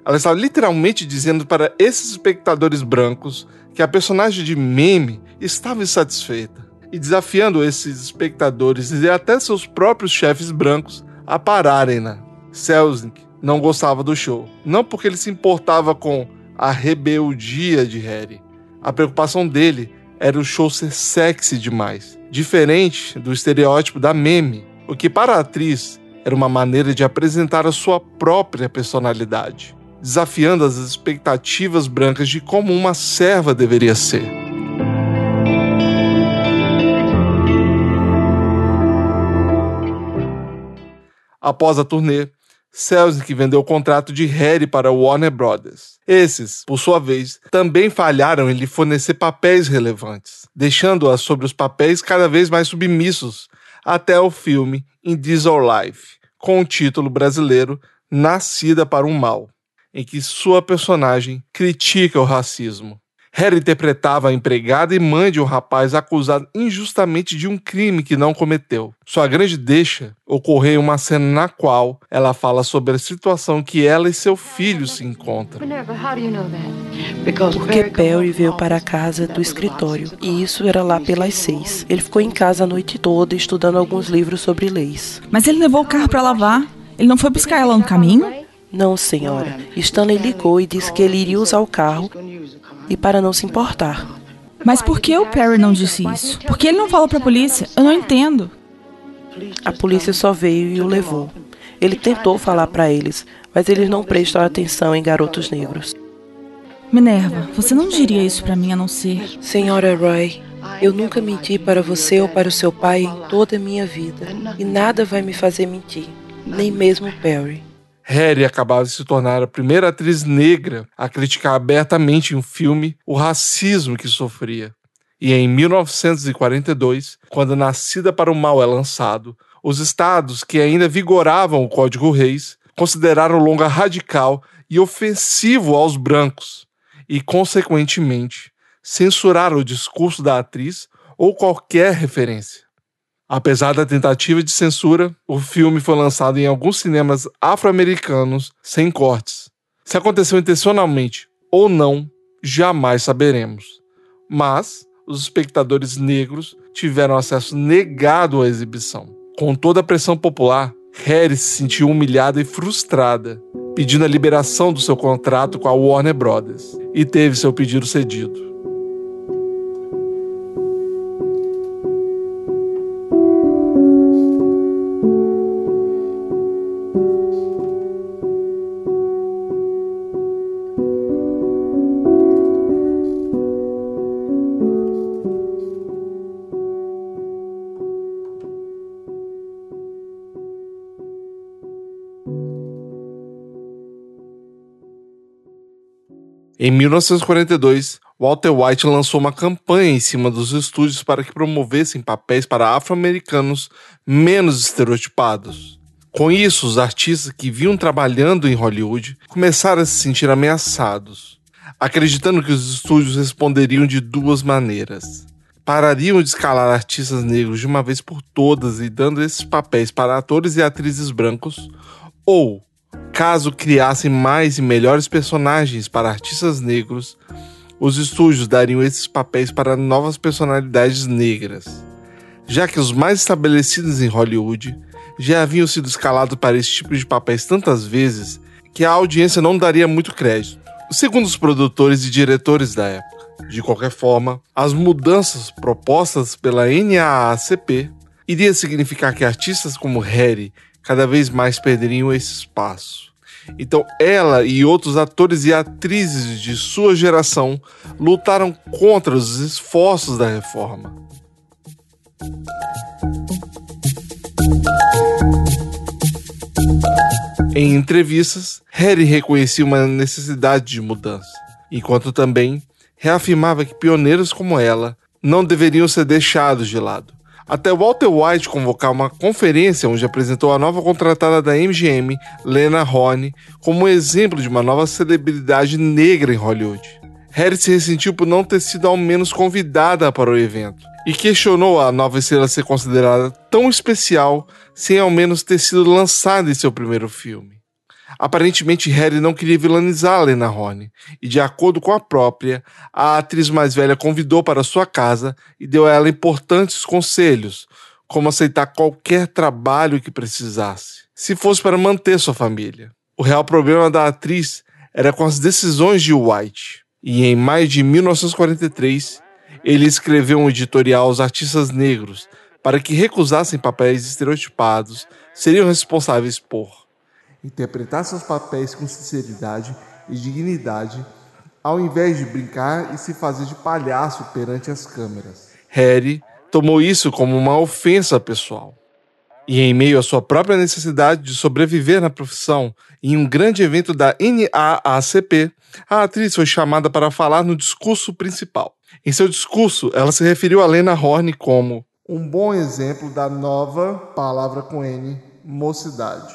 Ela está literalmente dizendo para esses espectadores brancos que a personagem de meme estava insatisfeita e desafiando esses espectadores e até seus próprios chefes brancos a pararem-na. Selznick não gostava do show, não porque ele se importava com a rebeldia de Harry. A preocupação dele era o show ser sexy demais, diferente do estereótipo da meme, o que para a atriz era uma maneira de apresentar a sua própria personalidade, desafiando as expectativas brancas de como uma serva deveria ser. Após a turnê, Selznick vendeu o contrato de Harry para Warner Brothers. Esses, por sua vez, também falharam em lhe fornecer papéis relevantes, deixando-a sobre os papéis cada vez mais submissos até o filme In This Life, com o título brasileiro Nascida para um Mal, em que sua personagem critica o racismo. Harry interpretava a empregada e mãe de um rapaz acusado injustamente de um crime que não cometeu. Sua grande deixa ocorreu em uma cena na qual ela fala sobre a situação que ela e seu filho se encontram. Porque Perry veio para a casa do escritório e isso era lá pelas seis. Ele ficou em casa a noite toda estudando alguns livros sobre leis. Mas ele levou o carro para lavar. Ele não foi buscar ela no caminho? Não, senhora. Stanley ligou e disse que ele iria usar o carro e para não se importar. Mas por que o Perry não disse isso? Por que ele não falou para a polícia? Eu não entendo. A polícia só veio e o levou. Ele tentou falar para eles, mas eles não prestam atenção em garotos negros. Minerva, você não diria isso para mim a não ser. Senhora Roy, eu nunca menti para você ou para o seu pai em toda a minha vida. E nada vai me fazer mentir, nem mesmo Perry. Harry acabava de se tornar a primeira atriz negra a criticar abertamente em um filme o racismo que sofria. E em 1942, quando Nascida para o Mal é lançado, os estados que ainda vigoravam o Código Reis consideraram o longa radical e ofensivo aos brancos e, consequentemente, censuraram o discurso da atriz ou qualquer referência. Apesar da tentativa de censura, o filme foi lançado em alguns cinemas afro-americanos sem cortes. Se aconteceu intencionalmente ou não, jamais saberemos. Mas os espectadores negros tiveram acesso negado à exibição. Com toda a pressão popular, Harry se sentiu humilhada e frustrada, pedindo a liberação do seu contrato com a Warner Brothers, e teve seu pedido cedido. Em 1942, Walter White lançou uma campanha em cima dos estúdios para que promovessem papéis para afro-americanos menos estereotipados. Com isso, os artistas que vinham trabalhando em Hollywood começaram a se sentir ameaçados, acreditando que os estúdios responderiam de duas maneiras. Parariam de escalar artistas negros de uma vez por todas e dando esses papéis para atores e atrizes brancos, ou Caso criassem mais e melhores personagens para artistas negros, os estúdios dariam esses papéis para novas personalidades negras, já que os mais estabelecidos em Hollywood já haviam sido escalados para esse tipo de papéis tantas vezes que a audiência não daria muito crédito, segundo os produtores e diretores da época. De qualquer forma, as mudanças propostas pela NAACP iriam significar que artistas como Harry cada vez mais perderiam esse espaço. Então, ela e outros atores e atrizes de sua geração lutaram contra os esforços da reforma. Em entrevistas, Harry reconhecia uma necessidade de mudança, enquanto também reafirmava que pioneiros como ela não deveriam ser deixados de lado até Walter White convocar uma conferência onde apresentou a nova contratada da MGM, Lena Horne, como um exemplo de uma nova celebridade negra em Hollywood. Harry se ressentiu por não ter sido ao menos convidada para o evento e questionou a nova estrela ser considerada tão especial sem ao menos ter sido lançada em seu primeiro filme. Aparentemente, Harry não queria vilanizar Lena Horne, e de acordo com a própria, a atriz mais velha convidou para sua casa e deu a ela importantes conselhos, como aceitar qualquer trabalho que precisasse, se fosse para manter sua família. O real problema da atriz era com as decisões de White, e em maio de 1943, ele escreveu um editorial aos artistas negros para que recusassem papéis estereotipados, seriam responsáveis por interpretar seus papéis com sinceridade e dignidade, ao invés de brincar e se fazer de palhaço perante as câmeras. Harry tomou isso como uma ofensa pessoal. E em meio à sua própria necessidade de sobreviver na profissão, em um grande evento da NAACP, a atriz foi chamada para falar no discurso principal. Em seu discurso, ela se referiu a Lena Horne como um bom exemplo da nova palavra com N, mocidade.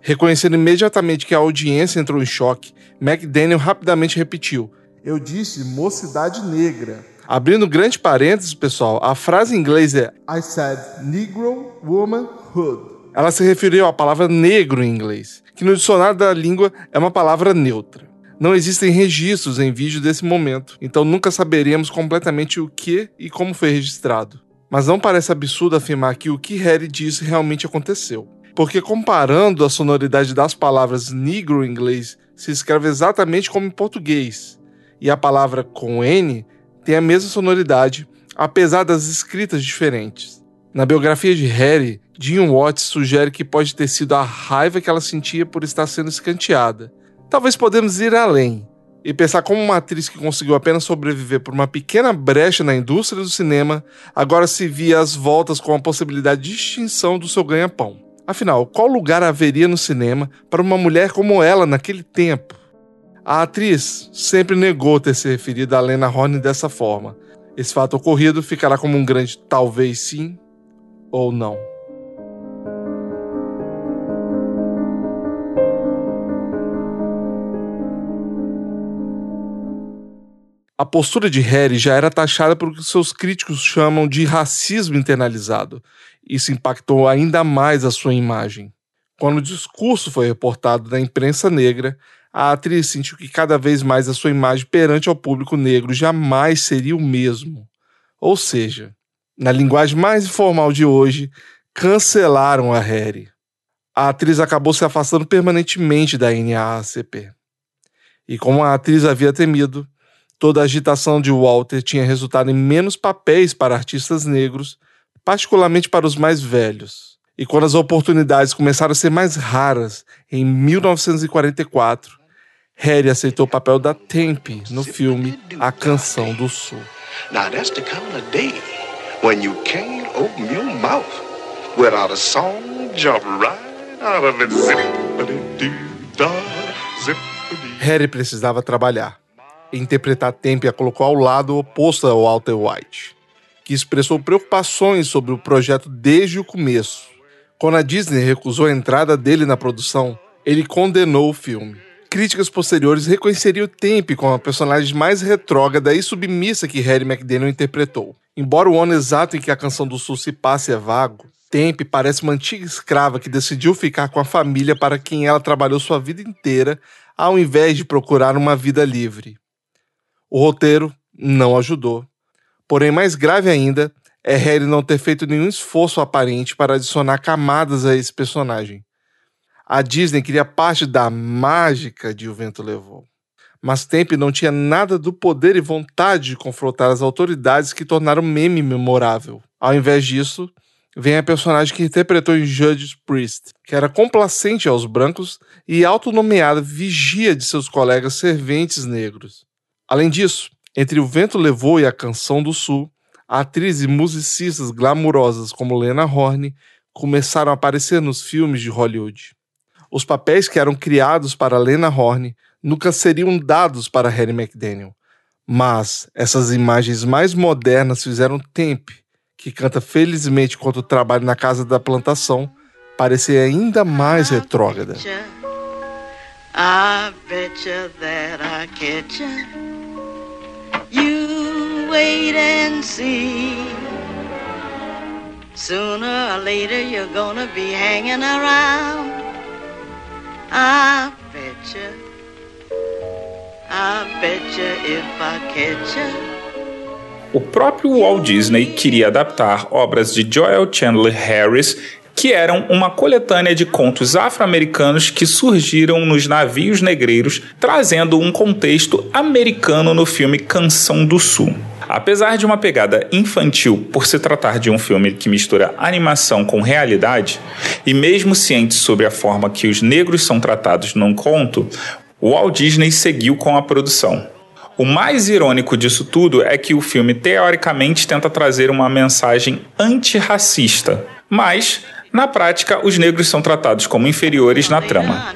Reconhecendo imediatamente que a audiência entrou em choque, McDaniel rapidamente repetiu: Eu disse mocidade negra. Abrindo grande parênteses, pessoal, a frase em inglês é I said Negro Womanhood. Ela se referiu à palavra negro em inglês, que no dicionário da língua é uma palavra neutra. Não existem registros em vídeo desse momento, então nunca saberemos completamente o que e como foi registrado. Mas não parece absurdo afirmar que o que Harry disse realmente aconteceu. Porque comparando a sonoridade das palavras negro em inglês se escreve exatamente como em português, e a palavra com N tem a mesma sonoridade, apesar das escritas diferentes. Na biografia de Harry, Jean Watts sugere que pode ter sido a raiva que ela sentia por estar sendo escanteada. Talvez podemos ir além e pensar como uma atriz que conseguiu apenas sobreviver por uma pequena brecha na indústria do cinema, agora se via às voltas com a possibilidade de extinção do seu ganha-pão. Afinal, qual lugar haveria no cinema para uma mulher como ela naquele tempo? A atriz sempre negou ter se referido a Lena Horne dessa forma. Esse fato ocorrido ficará como um grande talvez sim ou não. A postura de Harry já era taxada por que seus críticos chamam de racismo internalizado. Isso impactou ainda mais a sua imagem. Quando o discurso foi reportado na imprensa negra, a atriz sentiu que cada vez mais a sua imagem perante ao público negro jamais seria o mesmo. Ou seja, na linguagem mais informal de hoje, cancelaram a Harry. A atriz acabou se afastando permanentemente da NAACP. E como a atriz havia temido, Toda a agitação de Walter tinha resultado em menos papéis para artistas negros, particularmente para os mais velhos. E quando as oportunidades começaram a ser mais raras, em 1944, Harry aceitou o papel da Tempe no filme A Canção do Sul. Now that's the kind of day when you can't open your mouth without a song jump right out of it. Harry precisava trabalhar interpretar Tempe a colocou ao lado oposto ao Walter White, que expressou preocupações sobre o projeto desde o começo. Quando a Disney recusou a entrada dele na produção, ele condenou o filme. Críticas posteriores reconheceriam Tempe como a personagem mais retrógrada e submissa que Harry McDaniel interpretou. Embora o ano exato em que a Canção do Sul se passe é vago, Tempe parece uma antiga escrava que decidiu ficar com a família para quem ela trabalhou sua vida inteira, ao invés de procurar uma vida livre. O roteiro não ajudou. Porém, mais grave ainda é Harry não ter feito nenhum esforço aparente para adicionar camadas a esse personagem. A Disney queria parte da mágica de O Vento Levou. Mas Tempe não tinha nada do poder e vontade de confrontar as autoridades que tornaram o meme memorável. Ao invés disso, vem a personagem que interpretou em Judge Priest, que era complacente aos brancos e autonomeada vigia de seus colegas serventes negros. Além disso, entre O Vento Levou e A Canção do Sul, atrizes e musicistas glamourosas como Lena Horne começaram a aparecer nos filmes de Hollywood. Os papéis que eram criados para Lena Horne nunca seriam dados para Harry McDaniel, mas essas imagens mais modernas fizeram Temp, que canta felizmente enquanto trabalha na casa da plantação, parecer ainda mais retrógrada. I wait and see. Sooner or later you're gonna be hanging around. I betcha. I betcha if I catch ya. O próprio Walt Disney queria adaptar obras de Joel Chandler Harris que eram uma coletânea de contos afro-americanos que surgiram nos navios negreiros, trazendo um contexto americano no filme Canção do Sul. Apesar de uma pegada infantil por se tratar de um filme que mistura animação com realidade, e mesmo ciente sobre a forma que os negros são tratados num conto, Walt Disney seguiu com a produção. O mais irônico disso tudo é que o filme teoricamente tenta trazer uma mensagem antirracista, mas na prática, os negros são tratados como inferiores na trama.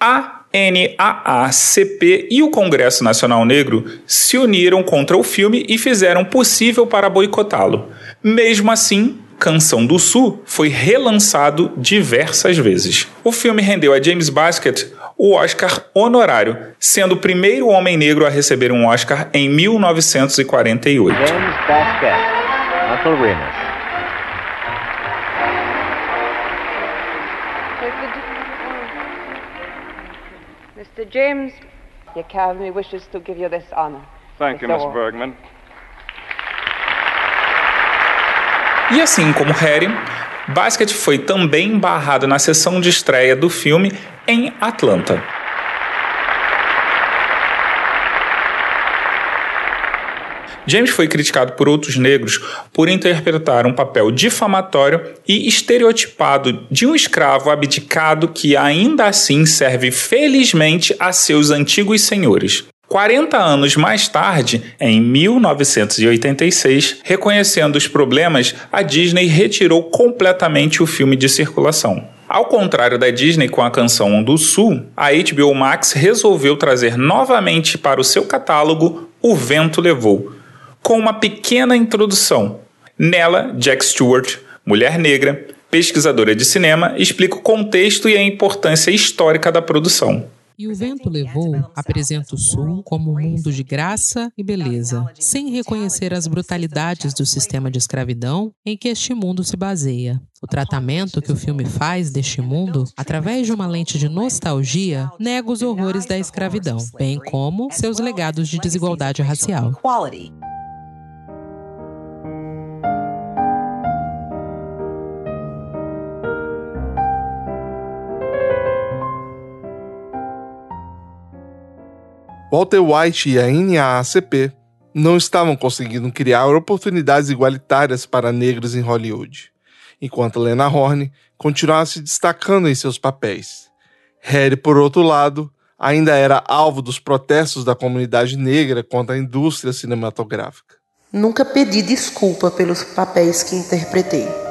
A NAACP e o Congresso Nacional Negro se uniram contra o filme e fizeram possível para boicotá-lo. Mesmo assim, Canção do Sul foi relançado diversas vezes. O filme rendeu a James Baskett o Oscar honorário, sendo o primeiro homem negro a receber um Oscar em 1948. James Baskett, Uncle Mr. James, the Academy wishes to give you this honor. Thank you, Miss Bergman. E assim como Harry, Basket foi também barrado na sessão de estreia do filme em Atlanta. James foi criticado por outros negros por interpretar um papel difamatório e estereotipado de um escravo abdicado que ainda assim serve felizmente a seus antigos senhores. 40 anos mais tarde, em 1986, reconhecendo os problemas, a Disney retirou completamente o filme de circulação. Ao contrário da Disney com a canção do Sul, a HBO Max resolveu trazer novamente para o seu catálogo O Vento Levou, com uma pequena introdução. Nela, Jack Stewart, mulher negra, pesquisadora de cinema, explica o contexto e a importância histórica da produção. E o vento levou apresenta o sul como um mundo de graça e beleza, sem reconhecer as brutalidades do sistema de escravidão em que este mundo se baseia. O tratamento que o filme faz deste mundo, através de uma lente de nostalgia, nega os horrores da escravidão, bem como seus legados de desigualdade racial. Walter White e a NAACP não estavam conseguindo criar oportunidades igualitárias para negros em Hollywood, enquanto Lena Horne continuava se destacando em seus papéis. Harry, por outro lado, ainda era alvo dos protestos da comunidade negra contra a indústria cinematográfica. Nunca pedi desculpa pelos papéis que interpretei.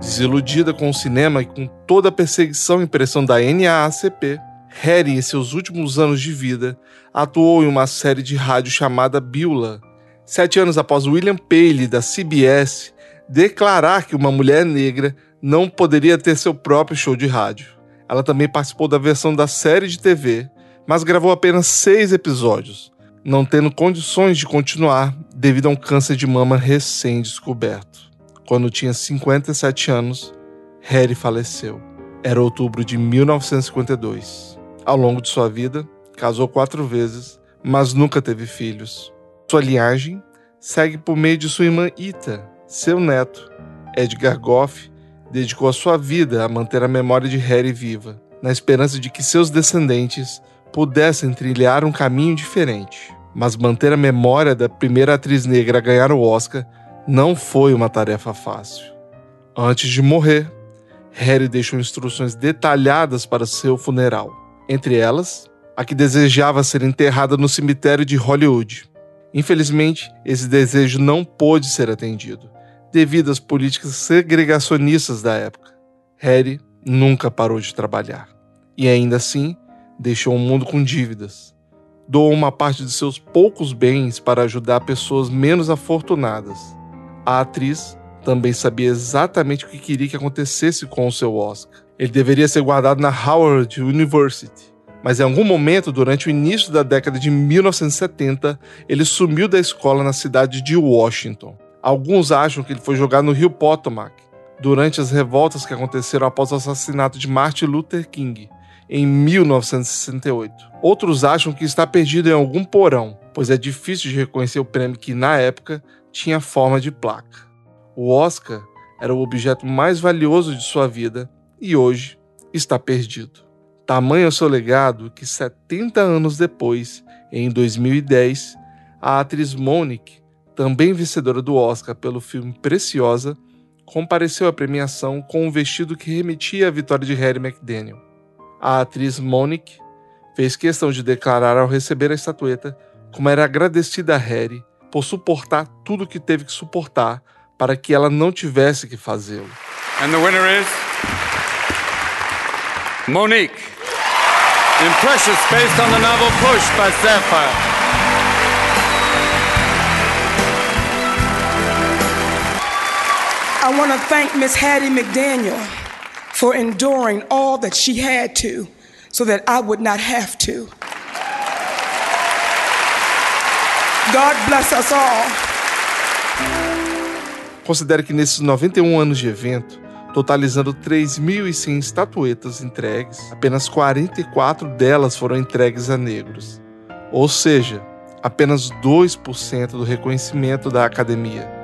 Desiludida com o cinema e com toda a perseguição e pressão da NAACP, Harry, em seus últimos anos de vida, atuou em uma série de rádio chamada Beulah. Sete anos após William Paley, da CBS, declarar que uma mulher negra não poderia ter seu próprio show de rádio. Ela também participou da versão da série de TV, mas gravou apenas seis episódios, não tendo condições de continuar devido a um câncer de mama recém-descoberto. Quando tinha 57 anos, Harry faleceu. Era outubro de 1952. Ao longo de sua vida, casou quatro vezes, mas nunca teve filhos. Sua linhagem segue por meio de sua irmã Ita. Seu neto, Edgar Goff, dedicou a sua vida a manter a memória de Harry viva, na esperança de que seus descendentes pudessem trilhar um caminho diferente. Mas manter a memória da primeira atriz negra a ganhar o Oscar não foi uma tarefa fácil. Antes de morrer, Harry deixou instruções detalhadas para seu funeral, entre elas, a que desejava ser enterrada no cemitério de Hollywood. Infelizmente, esse desejo não pôde ser atendido, devido às políticas segregacionistas da época. Harry nunca parou de trabalhar, e ainda assim deixou o mundo com dívidas. Doou uma parte de seus poucos bens para ajudar pessoas menos afortunadas a atriz também sabia exatamente o que queria que acontecesse com o seu Oscar. Ele deveria ser guardado na Howard University, mas em algum momento, durante o início da década de 1970, ele sumiu da escola na cidade de Washington. Alguns acham que ele foi jogado no rio Potomac durante as revoltas que aconteceram após o assassinato de Martin Luther King em 1968. Outros acham que está perdido em algum porão, pois é difícil de reconhecer o prêmio que, na época, tinha forma de placa. O Oscar era o objeto mais valioso de sua vida e hoje está perdido. Tamanho é seu legado que 70 anos depois, em 2010, a atriz Monique, também vencedora do Oscar pelo filme Preciosa, compareceu à premiação com um vestido que remetia à vitória de Harry McDaniel. A atriz Monique fez questão de declarar ao receber a estatueta como era agradecida a Harry por suportar tudo que teve que suportar para que ela não tivesse que fazê-lo. And the winner is Monique. In Precious, based on the novel Push by Sapphire. I want to thank Miss Hattie McDaniel for enduring all that she had to so that I would not have to. God bless us all. Considere que nesses 91 anos de evento, totalizando 3.100 estatuetas entregues, apenas 44 delas foram entregues a negros. Ou seja, apenas 2% do reconhecimento da academia.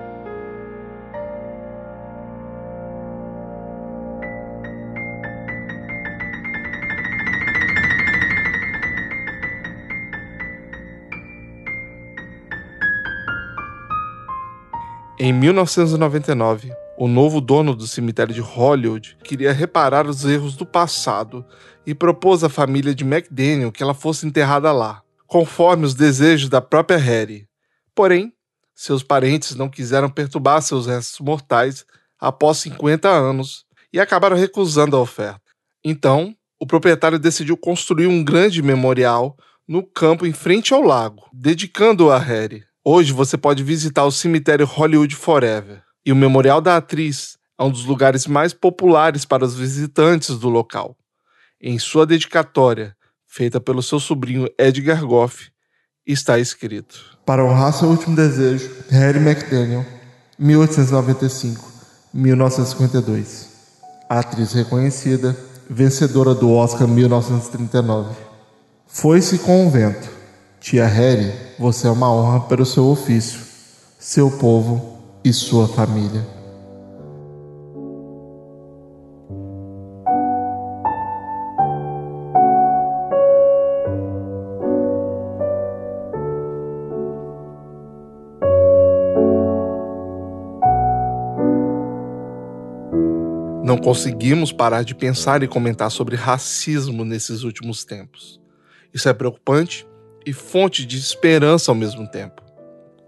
Em 1999, o novo dono do cemitério de Hollywood queria reparar os erros do passado e propôs à família de McDaniel que ela fosse enterrada lá, conforme os desejos da própria Harry. Porém, seus parentes não quiseram perturbar seus restos mortais após 50 anos e acabaram recusando a oferta. Então, o proprietário decidiu construir um grande memorial no campo em frente ao lago, dedicando-o a Harry. Hoje você pode visitar o cemitério Hollywood Forever, e o Memorial da Atriz é um dos lugares mais populares para os visitantes do local. Em sua dedicatória, feita pelo seu sobrinho Edgar Goff, está escrito: Para honrar seu último desejo, Harry McDaniel, 1895-1952. Atriz reconhecida, vencedora do Oscar 1939. Foi-se com o vento. Tia Harry, você é uma honra pelo seu ofício, seu povo e sua família. Não conseguimos parar de pensar e comentar sobre racismo nesses últimos tempos. Isso é preocupante e fonte de esperança ao mesmo tempo.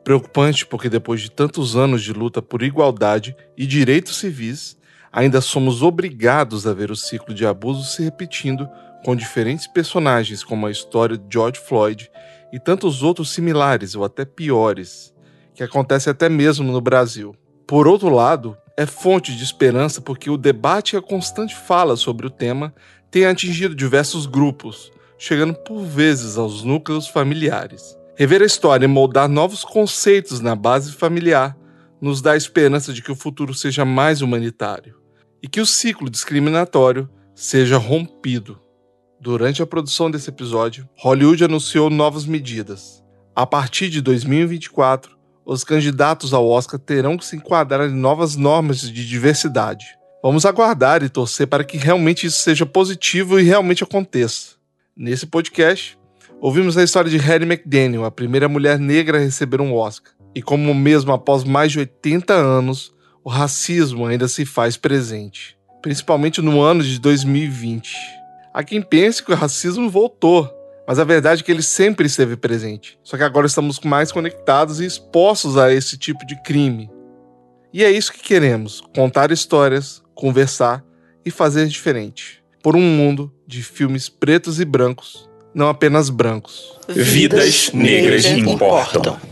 Preocupante porque depois de tantos anos de luta por igualdade e direitos civis, ainda somos obrigados a ver o ciclo de abuso se repetindo com diferentes personagens como a história de George Floyd e tantos outros similares ou até piores, que acontece até mesmo no Brasil. Por outro lado, é fonte de esperança porque o debate e a constante fala sobre o tema tem atingido diversos grupos, chegando por vezes aos núcleos familiares. Rever a história e moldar novos conceitos na base familiar nos dá a esperança de que o futuro seja mais humanitário e que o ciclo discriminatório seja rompido. Durante a produção desse episódio, Hollywood anunciou novas medidas. A partir de 2024, os candidatos ao Oscar terão que se enquadrar em novas normas de diversidade. Vamos aguardar e torcer para que realmente isso seja positivo e realmente aconteça. Nesse podcast, ouvimos a história de Hattie McDaniel, a primeira mulher negra a receber um Oscar. E como mesmo após mais de 80 anos, o racismo ainda se faz presente, principalmente no ano de 2020. Há quem pense que o racismo voltou, mas a verdade é que ele sempre esteve presente. Só que agora estamos mais conectados e expostos a esse tipo de crime. E é isso que queremos: contar histórias, conversar e fazer diferente. Por um mundo de filmes pretos e brancos, não apenas brancos. Vidas negras importam. Bom,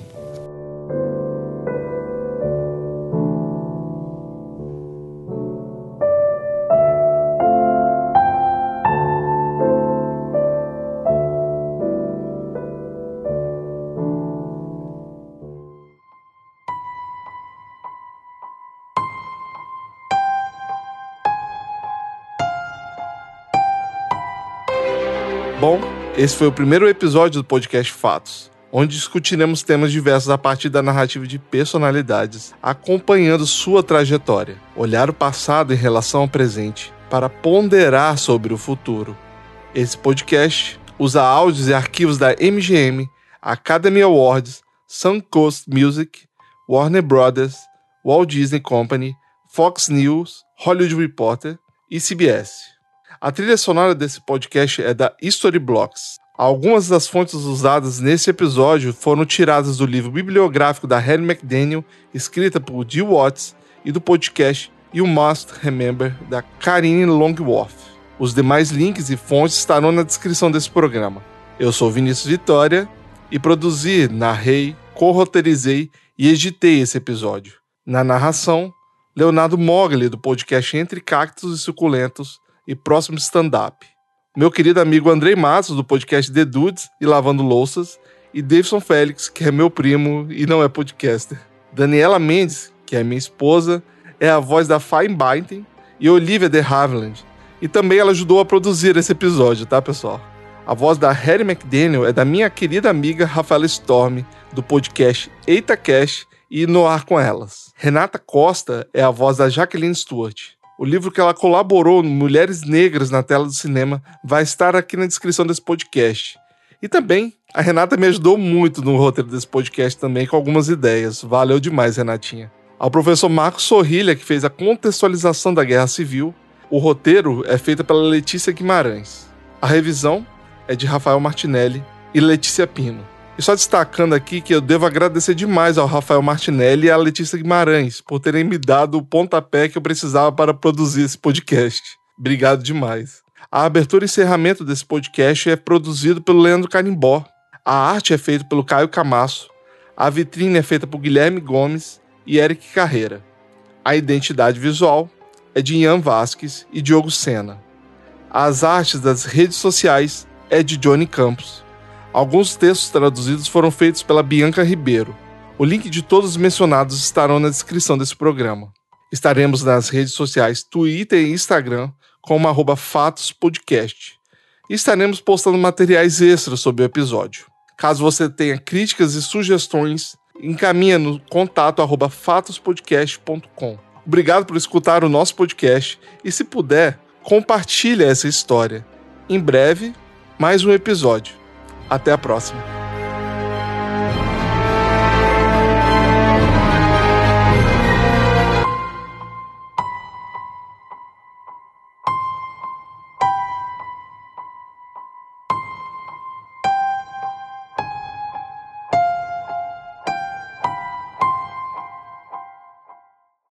esse foi o primeiro episódio do podcast Fatos, onde discutiremos temas diversos a partir da narrativa de personalidades, acompanhando sua trajetória, olhar o passado em relação ao presente, para ponderar sobre o futuro. Esse podcast usa áudios e arquivos da MGM, Academy Awards, Suncoast Music, Warner Brothers, Walt Disney Company, Fox News, Hollywood Reporter e CBS. A trilha sonora desse podcast é da Storyblocks. Algumas das fontes usadas nesse episódio foram tiradas do livro bibliográfico da Harry McDaniel, escrita por Dee Watts, e do podcast You Must Remember, da Karine Longworth. Os demais links e fontes estarão na descrição desse programa. Eu sou Vinícius Vitória e produzi, narrei, co-roteirizei e editei esse episódio. Na narração, Leonardo Mogli, do podcast Entre Cactos e Suculentos e Próximo Stand-Up. Meu querido amigo Andrei Matos, do podcast The Dudes e Lavando Louças. E Davidson Félix, que é meu primo e não é podcaster. Daniela Mendes, que é minha esposa, é a voz da Fine Binding. E Olivia de Havilland. E também ela ajudou a produzir esse episódio, tá, pessoal? A voz da Harry McDaniel é da minha querida amiga Rafaela Storm, do podcast Eita Cash e No Ar com Elas. Renata Costa é a voz da Jacqueline Stewart. O livro que ela colaborou Mulheres Negras na Tela do Cinema vai estar aqui na descrição desse podcast. E também, a Renata me ajudou muito no roteiro desse podcast também com algumas ideias. Valeu demais, Renatinha. Ao professor Marcos Sorrilha, que fez a contextualização da Guerra Civil, o roteiro é feito pela Letícia Guimarães. A revisão é de Rafael Martinelli e Letícia Pino. E só destacando aqui que eu devo agradecer demais ao Rafael Martinelli e à Letícia Guimarães por terem me dado o pontapé que eu precisava para produzir esse podcast. Obrigado demais. A abertura e encerramento desse podcast é produzido pelo Leandro Carimbó. A arte é feita pelo Caio Camasso. A vitrine é feita por Guilherme Gomes e Eric Carreira. A identidade visual é de Ian Vasques e Diogo Sena. As artes das redes sociais é de Johnny Campos. Alguns textos traduzidos foram feitos pela Bianca Ribeiro. O link de todos os mencionados estarão na descrição desse programa. Estaremos nas redes sociais Twitter e Instagram como arroba Fatos Podcast. E estaremos postando materiais extras sobre o episódio. Caso você tenha críticas e sugestões, encaminhe no contato arroba fatospodcast.com. Obrigado por escutar o nosso podcast e, se puder, compartilhe essa história. Em breve, mais um episódio. Até a próxima.